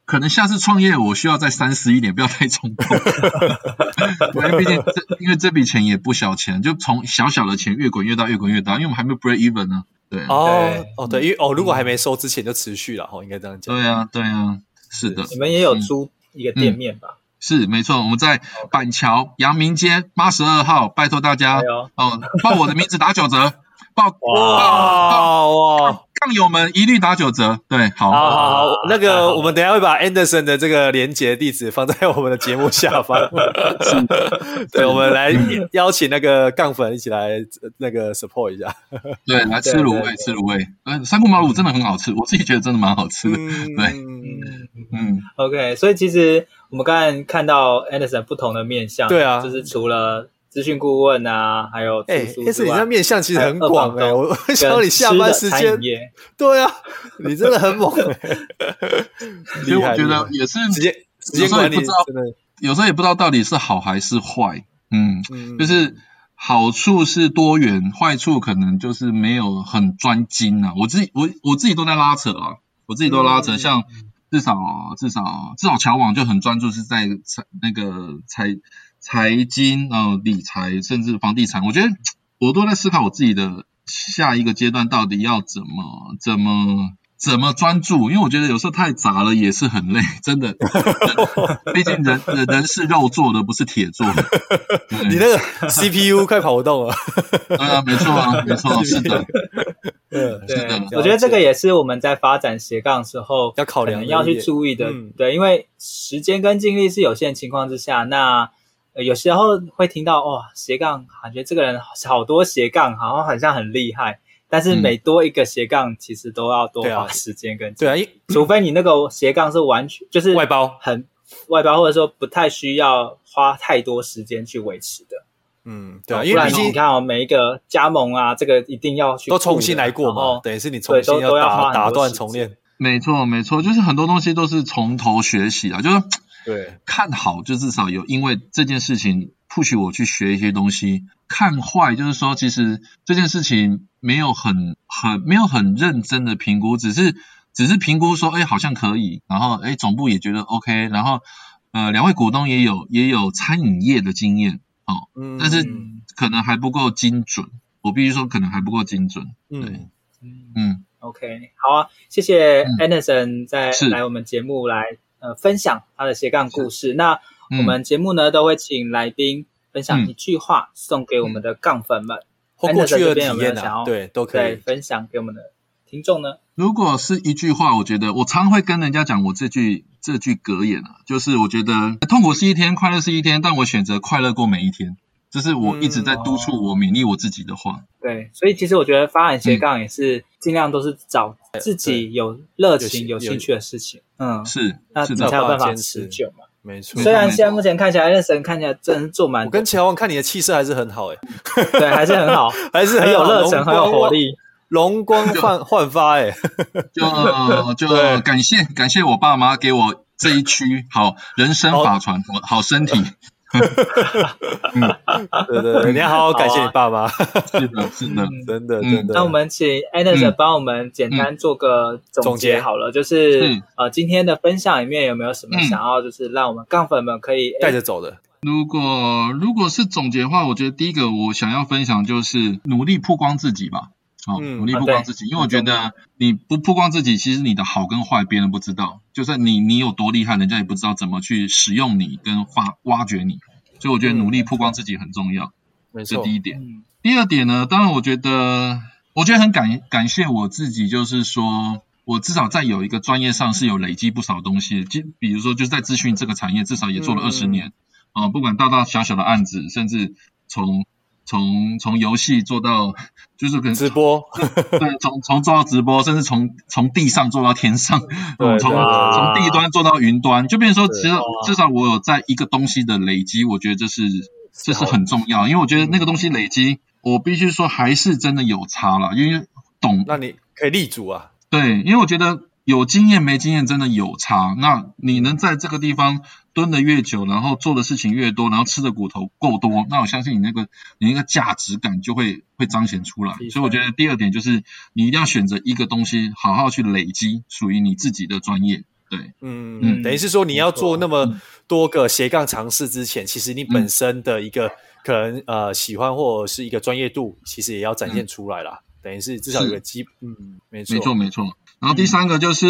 可能下次创业我需要再三思一点，不要太冲动。[laughs] 因为毕竟这因为这笔钱也不小钱，就从小小的钱越滚越大，越滚越大。因为我们还没有 break even 呢。对哦哦对，因为哦如果还没收之前就持续了哈，应该这样讲。对啊对啊，是的。你们也有租一个店面吧？嗯、是没错，我们在板桥阳明街八十二号，拜托大家哦，报我的名字打九折。报哇哇！杠友们一律打九折，对，好，好，好，好，那个我们等下会把 Anderson 的这个连接地址放在我们的节目下方，对，我们来邀请那个杠粉一起来那个 support 一下，对，来吃卤味，吃卤味，嗯，三顾茅庐真的很好吃，我自己觉得真的蛮好吃的，对，嗯，OK，所以其实我们刚才看到 Anderson 不同的面相，对啊，就是除了。资讯顾问啊，还有哎，但是你那面向其实很广哎，我 [laughs] 想你下班时间，对啊，你真的很猛哎。[laughs] 其实我觉得也是时间时间管理，有时候也不知道到底是好还是坏。嗯，就是好处是多元，坏处可能就是没有很专精啊。我自己我我自己都在拉扯啊，我自己都拉扯，像至少至少至少乔网就很专注是在财那个财。财经、呃，理财，甚至房地产，我觉得 [tsk] 我都在思考我自己的下一个阶段到底要怎么、怎么、怎么专注，因为我觉得有时候太杂了也是很累，[laughs] 真的。[laughs] 毕竟人人人是肉做的，不是铁做的。[laughs] 你那个 CPU 快跑不动了。对啊，没错啊，没错，是的。嗯，对，我觉得这个也是我们在发展斜杠时候要考量、要去注意的。嗯、对，因为时间跟精力是有限情况之下，那。呃，有时候会听到哇，斜杠，感觉这个人好多斜杠，好像好像很厉害。但是每多一个斜杠，其实都要多花时间跟对啊，对啊，除非你那个斜杠是完全就是外包，很外包，或者说不太需要花太多时间去维持的。嗯，对啊，因为你看哦，每一个加盟啊，这个一定要去都重新来过嘛，等于是你重新要打打断重练。没错，没错，就是很多东西都是从头学习啊，就是。对，看好就至少有因为这件事情 push 我去学一些东西。看坏就是说，其实这件事情没有很很没有很认真的评估，只是只是评估说，哎，好像可以，然后哎，总部也觉得 OK，然后呃，两位股东也有也有餐饮业的经验，哦，嗯，但是可能还不够精准，我必须说可能还不够精准。对，嗯嗯，OK，好啊，谢谢 Anderson 再来我们节目来。呃，分享他的斜杠故事。那我们节目呢，都会请来宾分享一句话，送给我们的杠粉们。或过去的体验啊，对，都可以分享给我们的听众呢？如果是一句话，我觉得我常会跟人家讲我这句这句格言啊，就是我觉得痛苦是一天，快乐是一天，但我选择快乐过每一天。这是我一直在督促我、勉励我自己的话。对，所以其实我觉得发展斜杠也是尽量都是找自己有热情、有兴趣的事情。嗯，是，那你才有办法持久嘛。没错。虽然现在目前看起来，那神看起来真是做蛮……我跟乔王看你的气色还是很好哎。对，还是很好，[laughs] 还是很有热忱，很有活力，容光焕焕发哎。就就感谢感谢我爸妈给我这一区好人生法传，好身体。嗯，对对对，你要好好感谢你爸妈。是的，是的，真的真的。那我们请 Anderson 帮我们简单做个总结好了，就是呃，今天的分享里面有没有什么想要就是让我们杠粉们可以带着走的？如果如果是总结的话，我觉得第一个我想要分享就是努力曝光自己吧。好，努力曝光自己，因为我觉得你不曝光自己，其实你的好跟坏别人不知道。就算你你有多厉害，人家也不知道怎么去使用你跟挖挖掘你。所以我觉得努力曝光自己很重要，这是第一点。第二点呢，当然我觉得我觉得很感感谢我自己，就是说我至少在有一个专业上是有累积不少东西。就比如说就是在资讯这个产业，至少也做了二十年啊，不管大大小小的案子，甚至从。从从游戏做到就是跟直播，对，从从做到直播，甚至从从地上做到天上，从从地端做到云端，就变成说，其实至少我有在一个东西的累积，我觉得这是这是很重要，因为我觉得那个东西累积，我必须说还是真的有差了，因为懂，那你可以立足啊，对，因为我觉得。有经验没经验真的有差。那你能在这个地方蹲的越久，然后做的事情越多，然后吃的骨头够多，那我相信你那个你那个价值感就会会彰显出来。所以我觉得第二点就是你一定要选择一个东西，好好去累积属于你自己的专业。对，嗯嗯，等于是说你要做那么多个斜杠尝试之前，其实你本身的一个可能呃喜欢或者是一个专业度，其实也要展现出来啦。等于是至少有个基，嗯，没错，没错，没错。然后第三个就是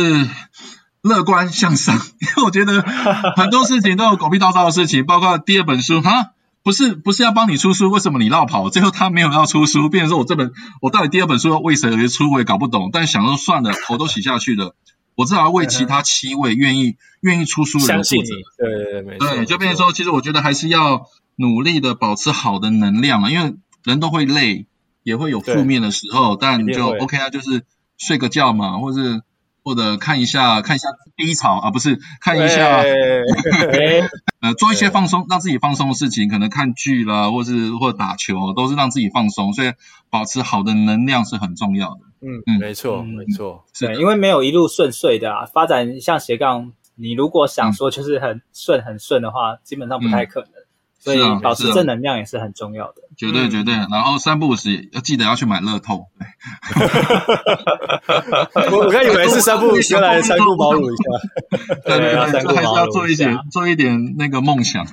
乐观向上，[laughs] 因为我觉得 [laughs] 很多事情都有狗屁倒灶的事情，包括第二本书哈，不是不是要帮你出书，为什么你绕跑？最后他没有要出书，变成说我这本我到底第二本书为谁而出，我也搞不懂。但想说算了，头都洗下去了，我至少要为其他七位愿意愿意出书的人负责。对对对，没错。对，就变成说，其实我觉得还是要努力的保持好的能量啊，因为人都会累，也会有负面的时候，但就 OK 啊，就是。睡个觉嘛，或是或者看一下看一下低潮啊，不是看一下，[laughs] 呃，做一些放松让自己放松的事情，可能看剧啦，或是或者打球，都是让自己放松，所以保持好的能量是很重要的。嗯嗯，没错没错，是，因为没有一路顺遂的啊，发展像斜杠，你如果想说就是很顺很顺的话，基本上不太可能。所以保持正能量也是很重要的，绝对绝对。然后三不五时要记得要去买乐透。[laughs] 我我刚以为是 [laughs] 三不五时来三顾茅庐一下。[laughs] 对对对，还是要做一点做一点那个梦想。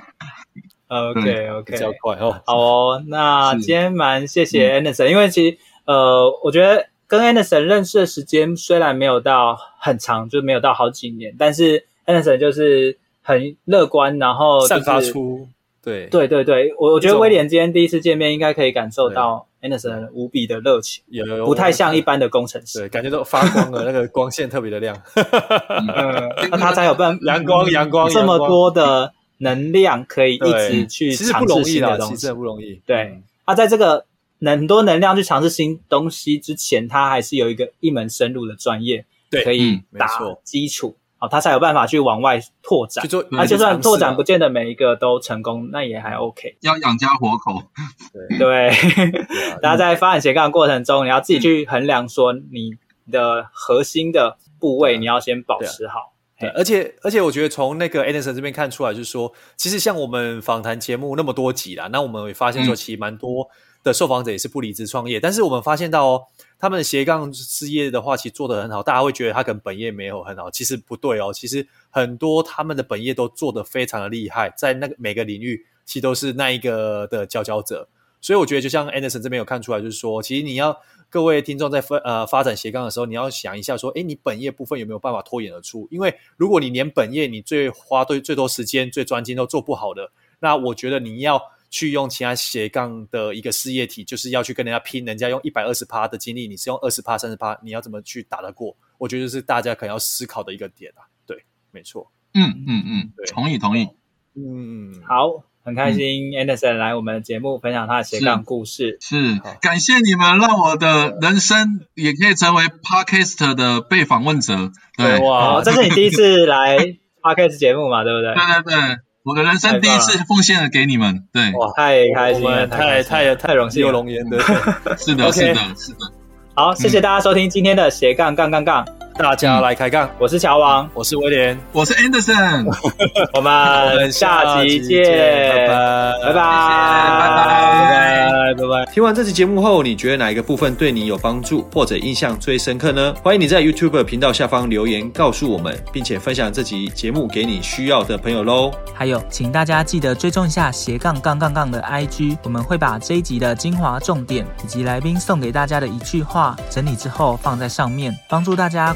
OK OK，比较快哦。好哦，那今天蛮谢谢 Anderson，因为其实呃，我觉得跟 Anderson 认识的时间虽然没有到很长，就没有到好几年，但是 Anderson 就是很乐观，然后散发出。对。对对对，我我觉得威廉今天第一次见面，应该可以感受到 Anderson 无比的热情，有有不太像一般的工程师，对，感觉都发光了，那个光线特别的亮，那他才有办法阳光阳光这么多的能量可以一直去尝试新的东西，其实不容易。对，他在这个很多能量去尝试新东西之前，他还是有一个一门深入的专业，对，可以打基础。哦，他才有办法去往外拓展。那就算拓展不见得每一个都成功，那也还 OK。要养家活口。对对，[laughs] 大家在发展斜杠的过程中，你要自己去衡量说你的核心的部位，你要先保持好。对，而且而且，我觉得从那个 Anderson 这边看出来，就是说，其实像我们访谈节目那么多集啦，那我们会发现说，其实蛮多的受访者也是不离职创业，但是我们发现到哦。他们斜杠事业的话，其实做得很好，大家会觉得他可能本业没有很好，其实不对哦。其实很多他们的本业都做得非常的厉害，在那个每个领域，其实都是那一个的佼佼者。所以我觉得，就像 Anderson 这边有看出来，就是说，其实你要各位听众在分呃发展斜杠的时候，你要想一下说，诶，你本业部分有没有办法脱颖而出？因为如果你连本业你最花对最多时间、最专精都做不好的，那我觉得你要去用其他斜杠的一个事业体，就是要去跟人家拼，人家用一百二十趴的精力，你是用二十趴、三十趴，你要怎么去打得过？我觉得是大家可能要思考的一个点啊。对，没错。嗯嗯嗯，同意同意。嗯，好。很开心，Anderson 来我们的节目分享他的斜杠故事。是，是感谢你们让我的人生也可以成为 Podcast 的被访问者。对，哇，这是你第一次来 Podcast 节目嘛？对不对？对对对，我的人生第一次奉献了给你们。对，哇，太开心了，太太太荣幸，有龙颜的。[laughs] 是的，是的，是的。好，谢谢大家收听今天的斜杠杠杠杠。大家来开杠，我是乔王，我是威廉，我是 Anderson，[laughs] 我们下期见，拜拜，拜拜，拜拜，拜拜。听完这期节目后，你觉得哪一个部分对你有帮助或者印象最深刻呢？欢迎你在 YouTube 频道下方留言告诉我们，并且分享这集节目给你需要的朋友喽。还有，请大家记得追踪一下斜杠杠杠杠的 IG，我们会把这一集的精华重点以及来宾送给大家的一句话整理之后放在上面，帮助大家。